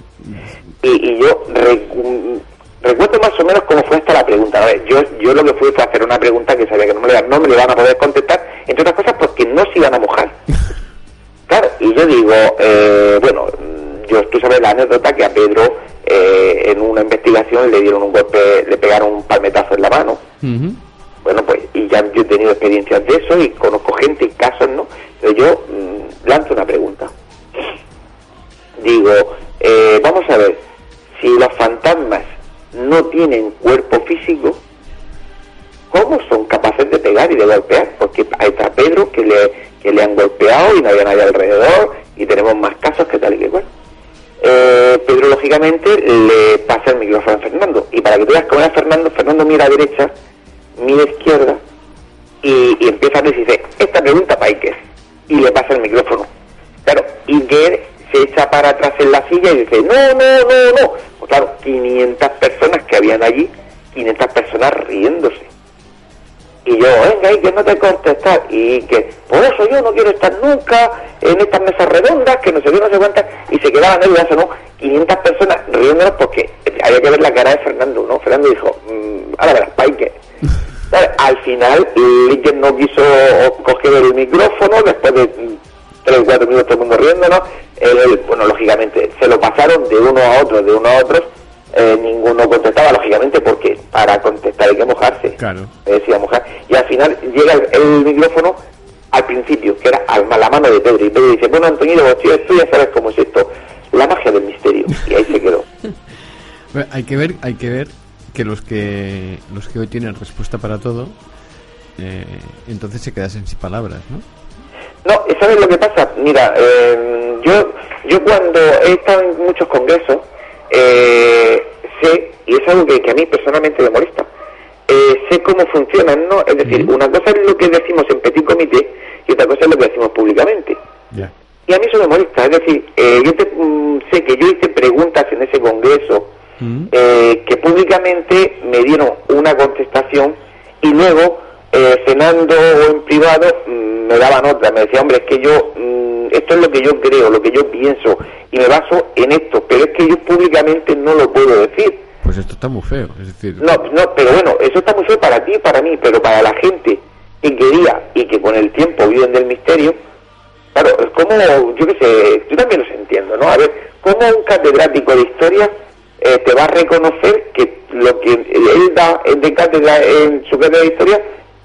Y, y yo recu- recuerdo más o menos cómo fue esta la pregunta. A ver, yo, yo lo que fui fue hacer una pregunta que sabía que no me, le, no me le iban a poder contestar, entre otras cosas porque no se iban a mojar. Claro, y yo digo, eh, bueno, yo tú sabes la anécdota que a Pedro eh, en una investigación le dieron un golpe, le pegaron un palmetazo en la mano. Bueno, pues, y ya yo he tenido experiencias de eso y conozco gente y casos, ¿no? Pero yo mm, lanzo una pregunta. Digo, eh, vamos a ver, si los fantasmas no tienen cuerpo físico, ¿cómo son capaces de pegar y de golpear? Porque ahí está Pedro que le, que le han golpeado y no había nadie alrededor y tenemos más casos que tal y que cual. Eh, Pedro lógicamente le pasa el micrófono a Fernando y para que tú veas cómo era Fernando, Fernando mira a derecha, mira izquierda y, empieza a decir, esta pregunta para Iker y le pasa el micrófono. Claro, Iker se echa para atrás en la silla y dice, no, no, no, no. Pues claro, 500 personas que habían allí, 500 personas riéndose. Y yo, venga, Iker, no te cortes, tal. Y que, por eso yo no quiero estar nunca en estas mesas redondas, que no sé qué, no sé cuántas. Y se quedaban ahí, ¿no? 500 personas riéndonos porque había que ver la cara de Fernando, ¿no? Fernando dijo, mmm, ahora verás, Iker. Al final, no quiso coger el micrófono, después de mm, tres o cuatro minutos todo el mundo riéndonos. Él, bueno, lógicamente, se lo pasaron de uno a otro, de uno a otro, eh, ninguno contestaba, lógicamente, porque para contestar hay que mojarse. Claro. Me decía mojar. Y al final llega el, el micrófono al principio, que era a la mano de Pedro. Y Pedro dice, bueno, Antonio, tú, tú ya sabes cómo es esto. La magia del misterio. Y ahí se quedó. Hay que ver, hay que ver que los que los que hoy tienen respuesta para todo, eh, entonces se quedasen sin palabras, ¿no? No, ¿sabes lo que pasa? Mira, eh, yo, yo cuando he estado en muchos congresos, eh, sé, y es algo que, que a mí personalmente me molesta, eh, sé cómo funcionan, ¿no? Es decir, una cosa es lo que decimos en petit comité y otra cosa es lo que decimos públicamente. Ya. Y a mí eso me molesta, es decir, eh, yo te- mm, sé que yo hice preguntas en ese congreso eh, que públicamente me dieron una contestación y luego, eh, cenando o en privado, mm, me daban otra. Me decía, hombre, es que yo, mm, esto es lo que yo creo, lo que yo pienso y me baso en esto, pero es que yo públicamente no lo puedo decir. Pues esto está muy feo, es decir, No, no, pero bueno, eso está muy feo para ti y para mí, pero para la gente que quería y que con el tiempo viven del misterio, claro, es como, yo qué sé, yo también los entiendo, ¿no? A ver, ¿cómo un catedrático de historia eh, te va a reconocer que lo que él da de cátedra en su cátedra de historia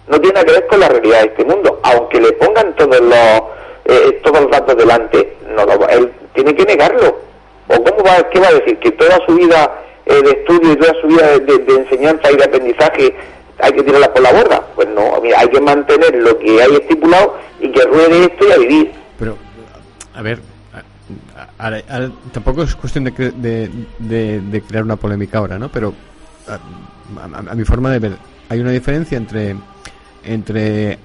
no tiene nada que ver con la realidad de este mundo? Aunque le pongan todos los, eh, todos los datos delante, no lo él tiene que negarlo. ¿O cómo va, qué va a decir? ¿Que toda su vida eh, de estudio y toda su vida de, enseñanza y de aprendizaje hay que tirarla por la borda? Pues no, mira, hay que mantener lo que hay estipulado y que ruede esto y a vivir. Pero, a ver, tampoco es cuestión de, cre- de, crear una polémica ahora, ¿no? Pero a, a- mi forma de ver, hay una diferencia entre, entre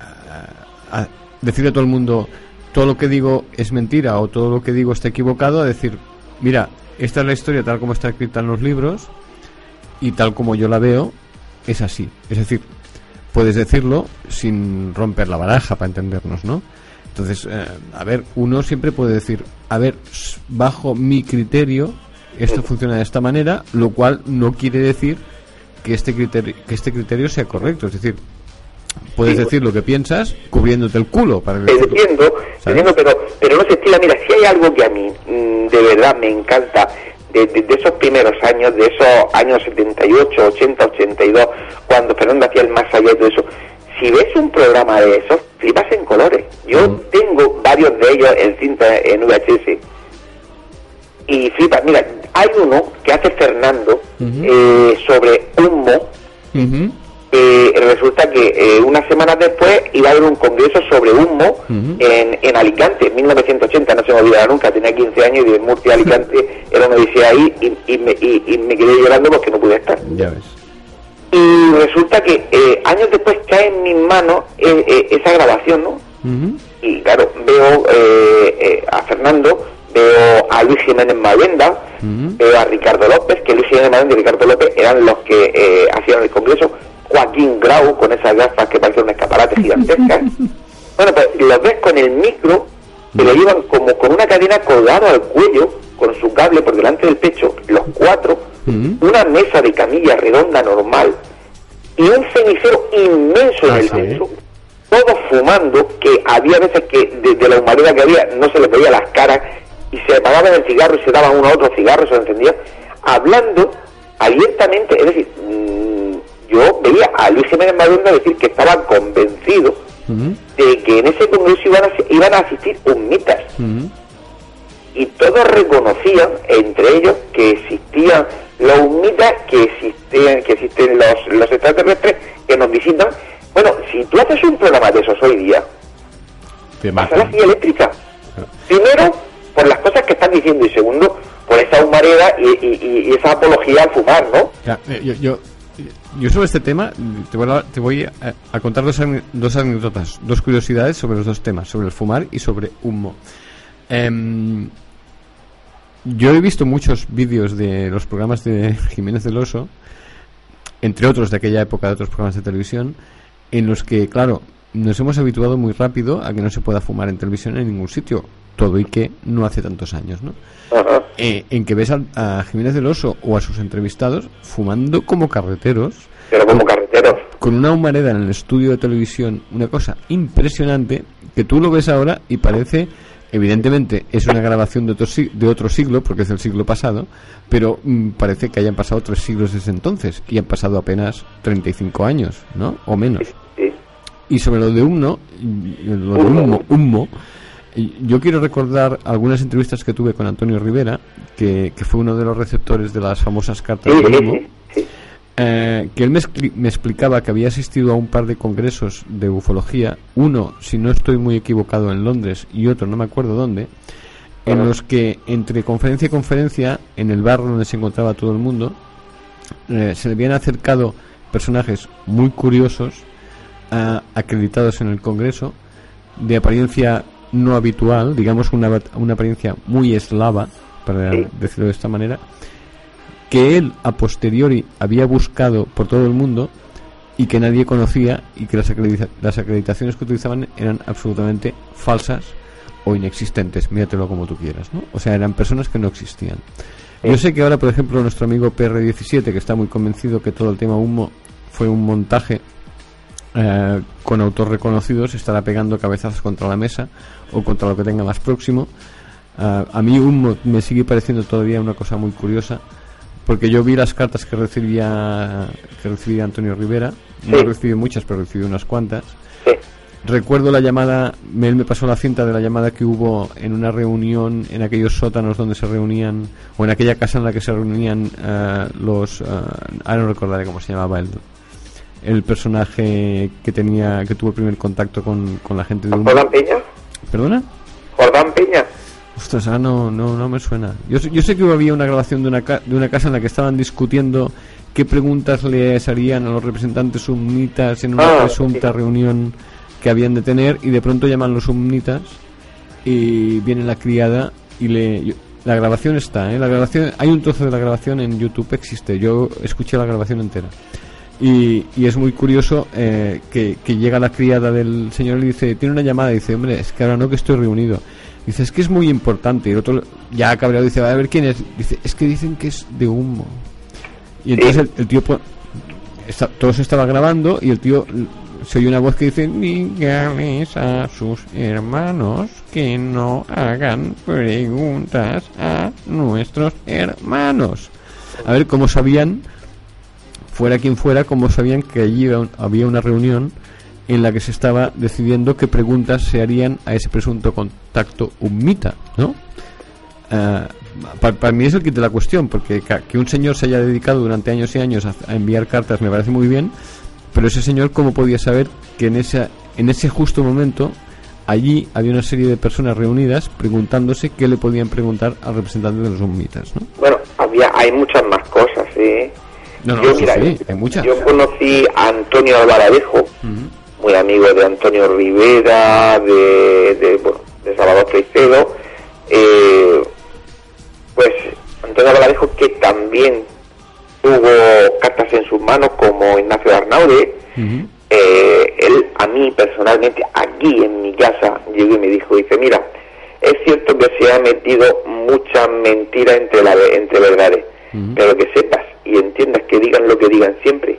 decirle a todo el mundo todo lo que digo es mentira o todo lo que digo está equivocado, a decir, mira, esta es la historia tal como está escrita en los libros y tal como yo la veo, es así. Es decir, puedes decirlo sin romper la baraja para entendernos, ¿no? Entonces, eh, a ver, uno siempre puede decir, a ver, bajo mi criterio, esto funciona de esta manera, lo cual no quiere decir que este criterio, que este criterio sea correcto. Es decir, puedes Sí. decir lo que piensas cubriéndote el culo para decirlo. entiendo, entiendo, pero, pero no se estila. Mira, si hay algo que a mí mm, de verdad me encanta de, de- de esos primeros años, de esos años 78, 80, 82, cuando Fernando hacía el más allá y todo eso, si ves un programa de esos, flipas en colores. Yo tengo varios de ellos en cinta en VHS y flipas. Mira, hay uno que hace Fernando eh, sobre humo eh, resulta que eh, unas semanas después iba a haber un congreso sobre humo en, en Alicante, en 1980, no se me olvidará nunca, tenía 15 años y de Murcia a Alicante era una odisea ahí y, y me, y- y me quedé llorando porque no pude estar. Ya ves. Y resulta que eh, años después cae en mis manos eh, eh, esa grabación, ¿no? Y claro, veo eh, a Fernando, veo a Luis Jiménez Mayenda, veo a Ricardo López, que Luis Jiménez Mayenda y Ricardo López eran los que eh, hacían el congreso, Joaquín Grau con esas gafas que parecen un escaparate gigantescas. bueno, pues los ves con el micro, que lo llevan como con una cadena colgada al cuello, con su cable por delante del pecho, los cuatro, una mesa de camilla redonda normal y un cenicero inmenso en el centro, todos fumando, que había veces que desde la humareda que había no se les veía las caras y se apagaban el cigarro y se daban uno a otro cigarro, se lo encendían, hablando abiertamente, es decir, mm, yo veía a Luis Jiménez Madonna decir que estaba convencido de que en ese congreso iban a, iban a asistir humitas y todos reconocían entre ellos que existían los humitas, que existían, que existen los, los extraterrestres que nos visitan. Bueno, si tú haces un programa de esos hoy día, Te vas a matan. la silla eléctrica. Primero, por las cosas que están diciendo, y segundo, por esa humareda y, y- y esa apología al fumar, ¿no? Ya, eh, yo, yo, yo sobre este tema te voy a, te voy a, contar dos anécdotas, dos curiosidades sobre los dos temas, sobre el fumar y sobre humo. Em, yo he visto muchos vídeos de los programas de Jiménez del Oso, entre otros de aquella época de otros programas de televisión, en los que, claro, nos hemos habituado muy rápido a que no se pueda fumar en televisión en ningún sitio, todo y que no hace tantos años, ¿no? Eh, en que ves al- a, Jiménez del Oso o a sus entrevistados fumando como carreteros. Pero como carreteros. Con una humareda en el estudio de televisión, una cosa impresionante, que tú lo ves ahora y parece Evidentemente es una grabación de otro, de otro siglo, porque es del siglo pasado, pero mm, parece que hayan pasado tres siglos desde entonces y han pasado apenas 35 años, ¿no? O menos. Y sobre lo de Humno, y- lo de Hummo, Hummo, y yo quiero recordar algunas entrevistas que tuve con Antonio Rivera, que, que fue uno de los receptores de las famosas cartas de sí, eh, que él me, me explicaba que había asistido a un par de congresos de ufología, uno, si no estoy muy equivocado, en Londres y otro, no me acuerdo dónde, en los que entre conferencia y conferencia, en el bar donde se encontraba todo el mundo, eh, se le habían acercado personajes muy curiosos, ah, acreditados en el Congreso, de apariencia no habitual, digamos una, una apariencia muy eslava, para decirlo de esta manera, que él a posteriori había buscado por todo el mundo y que nadie conocía y que las, acredita- las acreditaciones que utilizaban eran absolutamente falsas o inexistentes, míratelo como tú quieras, ¿no? O sea, eran personas que no existían. Yo sé que ahora, por ejemplo, nuestro amigo PR17, que está muy convencido que todo el tema humo fue un montaje eh, con autores reconocidos, estará pegando cabezazos contra la mesa o contra lo que tenga más próximo. Ah, a mí me sigue pareciendo todavía una cosa muy curiosa, porque yo vi las cartas que recibía que recibía Antonio Rivera, no Sí. recibí muchas, pero recibí unas cuantas. Recuerdo la llamada, me- él me pasó la cinta de la llamada que hubo en una reunión en aquellos sótanos donde se reunían, o en aquella casa en la que se reunían eh, los, ahora no recordaré cómo se llamaba el, el personaje que tenía, que tuvo el primer contacto con, con la gente de Humo. ¿Jordán Peña? ¿Perdona? ¿Jordán Peña? Ostras, ahora no, no, no me suena. Yo, yo sé que había una grabación de una, ca- de una casa en la que estaban discutiendo qué preguntas les harían a los representantes sumnitas en una Ah, presunta reunión que habían de tener y de pronto llaman los sumnitas y viene la criada y le... yo- la grabación está, ¿eh? La grabación, hay un trozo de la grabación en YouTube, existe. Yo escuché la grabación entera. Y, y es muy curioso eh, que, que llega la criada del señor y dice, tiene una llamada, y dice, hombre, es que ahora no que estoy reunido. Dice, es que es muy importante. Y el otro ya cabreado dice, a ver quién es. Dice, es que dicen que es de humo. Y entonces el, el tío, está- todo se estaba grabando y el tío se oye una voz que dice, dígales a sus hermanos que no hagan preguntas a nuestros hermanos. A ver cómo sabían fuera quien fuera, como sabían que allí había una reunión en la que se estaba decidiendo qué preguntas se harían a ese presunto contacto humita, ¿no? Ah, pa- para, mí es el kit de la cuestión, porque que un señor se haya dedicado durante años y años a, enviar cartas me parece muy bien, pero ese señor cómo podía saber que en ese, en ese justo momento allí había una serie de personas reunidas preguntándose qué le podían preguntar al representante de los humitas, ¿no? Bueno, había, hay muchas más cosas, ¿sí? No, no, Yo, sí, mira, sí, hay muchas. Yo conocí a Antonio Alvaradejo, muy amigo de Antonio Rivera, de, de, bueno, de Salvador Caicedo. Eh, pues Antonio Alvaradejo, que también tuvo cartas en sus manos como Ignacio Arnaude, eh, él a mí personalmente, aquí en mi casa, llegó y me dijo, dice, mira, es cierto que se ha metido mucha mentira entre, la, entre verdades, pero que sepas y entiendas que digan lo que digan siempre,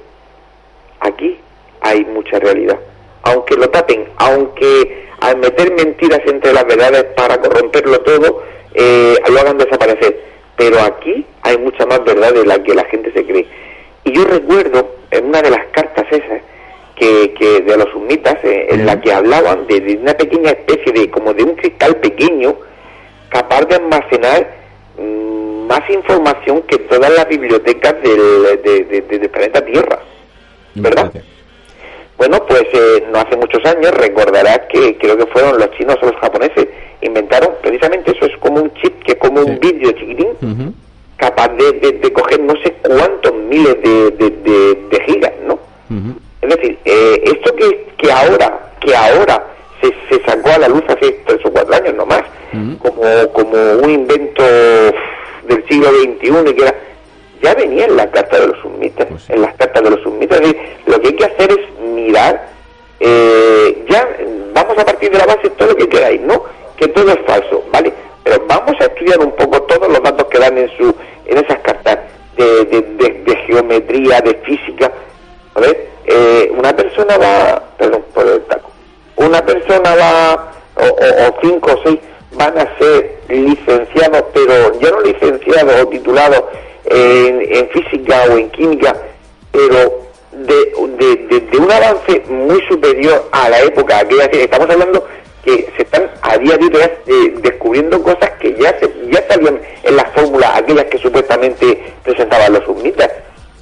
aquí hay mucha realidad. Aunque lo tapen, aunque al meter mentiras entre las verdades para corromperlo todo, eh, lo hagan desaparecer. Pero aquí hay mucha más verdad de la que la gente se cree. Y yo recuerdo en una de las cartas esas, que, que de los summitas, eh, en la que hablaban de, de una pequeña especie de, como de un cristal pequeño, capaz de almacenar mm, más información que todas las bibliotecas del, de- de- de- del planeta Tierra. ¿Verdad? Bueno, pues eh, no hace muchos años recordarás que creo que fueron los chinos o los japoneses inventaron precisamente eso, es como un chip que es como un vídeo chiquitín capaz de, de- de coger no sé cuántos miles de, de- de- de gigas, ¿no? Es decir, eh, esto que, que ahora que ahora se, se sacó a la luz hace tres o cuatro años no más, como, como un invento del siglo XXI y que era, ya venía en la carta de los summitas, en las cartas de los. Es decir, lo que hay que hacer es mirar, eh, ya vamos a partir de la base todo lo que queráis, ¿no? Que todo es falso, ¿vale? Pero vamos a estudiar un poco todos los datos que dan en su en esas cartas de, de, de- de geometría, de física. A ver, eh, una persona va, perdón por el taco, una persona va, o, o- o cinco o seis, van a ser licenciados, pero ya no licenciados o titulados en, física o en química, pero de, un avance muy superior a la época aquella que estamos hablando que se están a día de hoy eh, descubriendo cosas que ya se, ya salían en las fórmulas aquellas que supuestamente presentaban los submitas.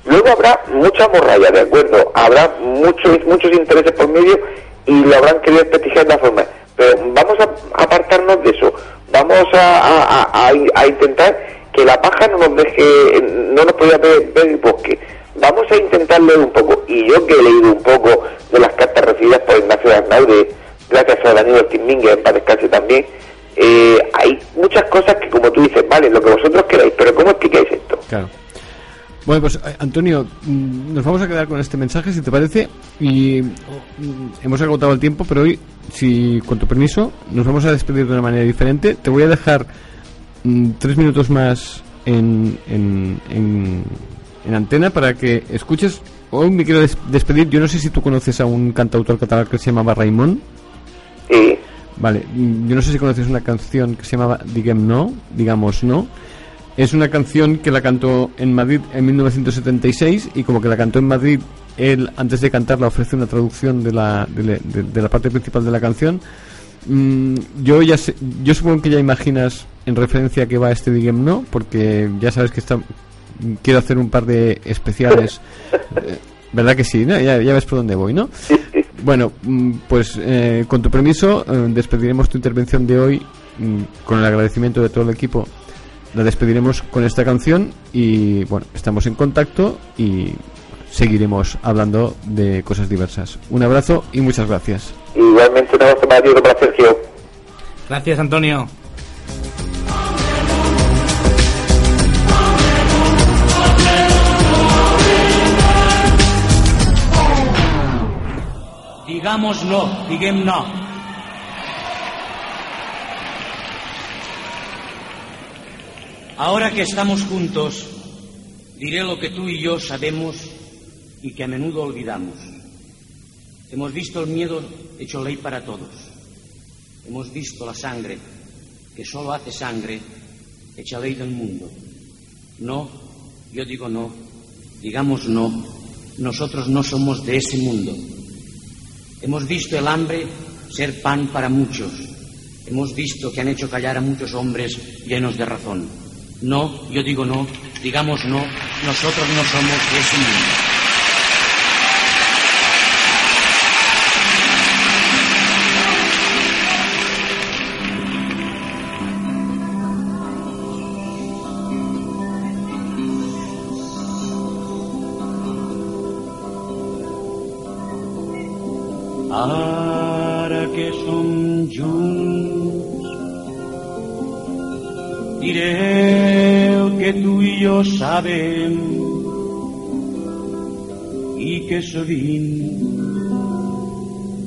Luego habrá mucha morralla, ¿de acuerdo? Habrá muchos muchos intereses por medio y lo habrán querido desprestigiar de la forma. Pero vamos a apartarnos de eso. Vamos a, a- intentar que la paja no nos deje, no nos pueda ver, el bosque. Vamos a intentar leer un poco. Y yo que he leído un poco de las cartas recibidas por Ignacio Arnaude, gracias a Daniel Ortiz Mínguez, en paz también, eh, hay muchas cosas que como tú dices, vale, lo que vosotros queráis, pero ¿cómo explicáis esto? Claro. Bueno, pues eh, Antonio, mm, nos vamos a quedar con este mensaje, si te parece, y mm, hemos agotado el tiempo, pero hoy, si con tu permiso, nos vamos a despedir de una manera diferente. Te voy a dejar mm, tres minutos más en, en, en, en antena para que escuches. Hoy me quiero des- despedir. Yo no sé si tú conoces a un cantautor catalán que se llamaba Raimon. Sí. Vale, yo no sé si conoces una canción que se llamaba Diguem No, digamos no. Es una canción que la cantó en Madrid en 1976 y como que la cantó en Madrid, él antes de cantarla ofrece una traducción de la, de, la- de- de la parte principal de la canción. Mm, yo ya sé- yo supongo que ya imaginas en referencia a qué va este Diguem No, porque ya sabes que está, quiero hacer un par de especiales. eh, ¿Verdad que sí? no? Ya, ya ves por dónde voy, ¿no? Bueno, mm, pues eh, con tu permiso eh, despediremos tu intervención de hoy mm, con el agradecimiento de todo el equipo. La despediremos con esta canción y bueno, estamos en contacto y seguiremos hablando de cosas diversas. Un abrazo y muchas gracias. Igualmente un abrazo para ti, para Sergio. Gracias, Antonio. No, diguem no. Ahora que estamos juntos, diré lo que tú y yo sabemos y que a menudo olvidamos. Hemos visto el miedo hecho ley para todos. Hemos visto la sangre, que solo hace sangre, hecha ley del mundo. No, yo digo no, digamos no, nosotros no somos de ese mundo. Hemos visto el hambre ser pan para muchos. Hemos visto que han hecho callar a muchos hombres llenos de razón. No, yo digo no, digamos no, nosotros no somos ese mundo. Ara jo sabem i que sovint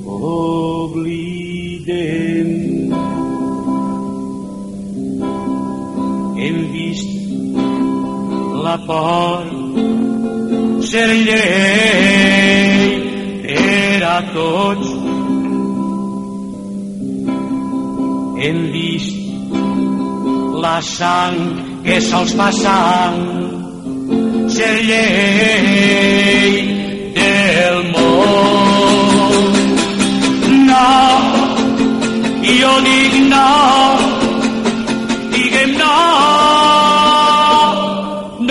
oblidem. Hem vist la por ser llei per a tots. Hem vist la sang que sols fa sang llei del món. No, jo dic no, diguem no,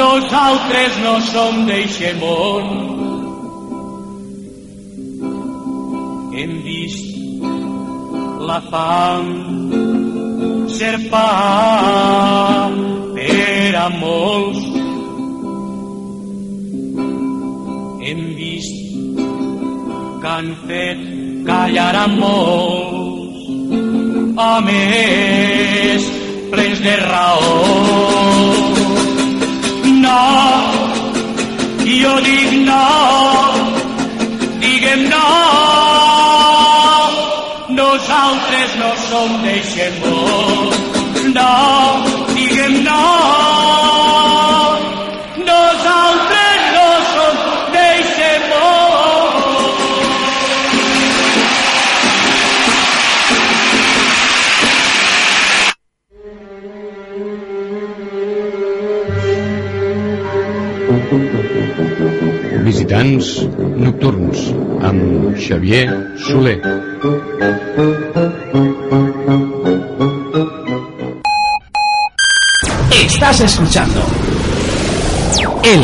nosaltres no som d'eixe món. Hem vist la fam ser pa per a molts. Han fet callar a molts homes plens de raó. No, jo dic no, diguem no, nosaltres no som d'eixe món. No, diguem no, Visitants nocturns amb Xavier Soler. Estás escuchando el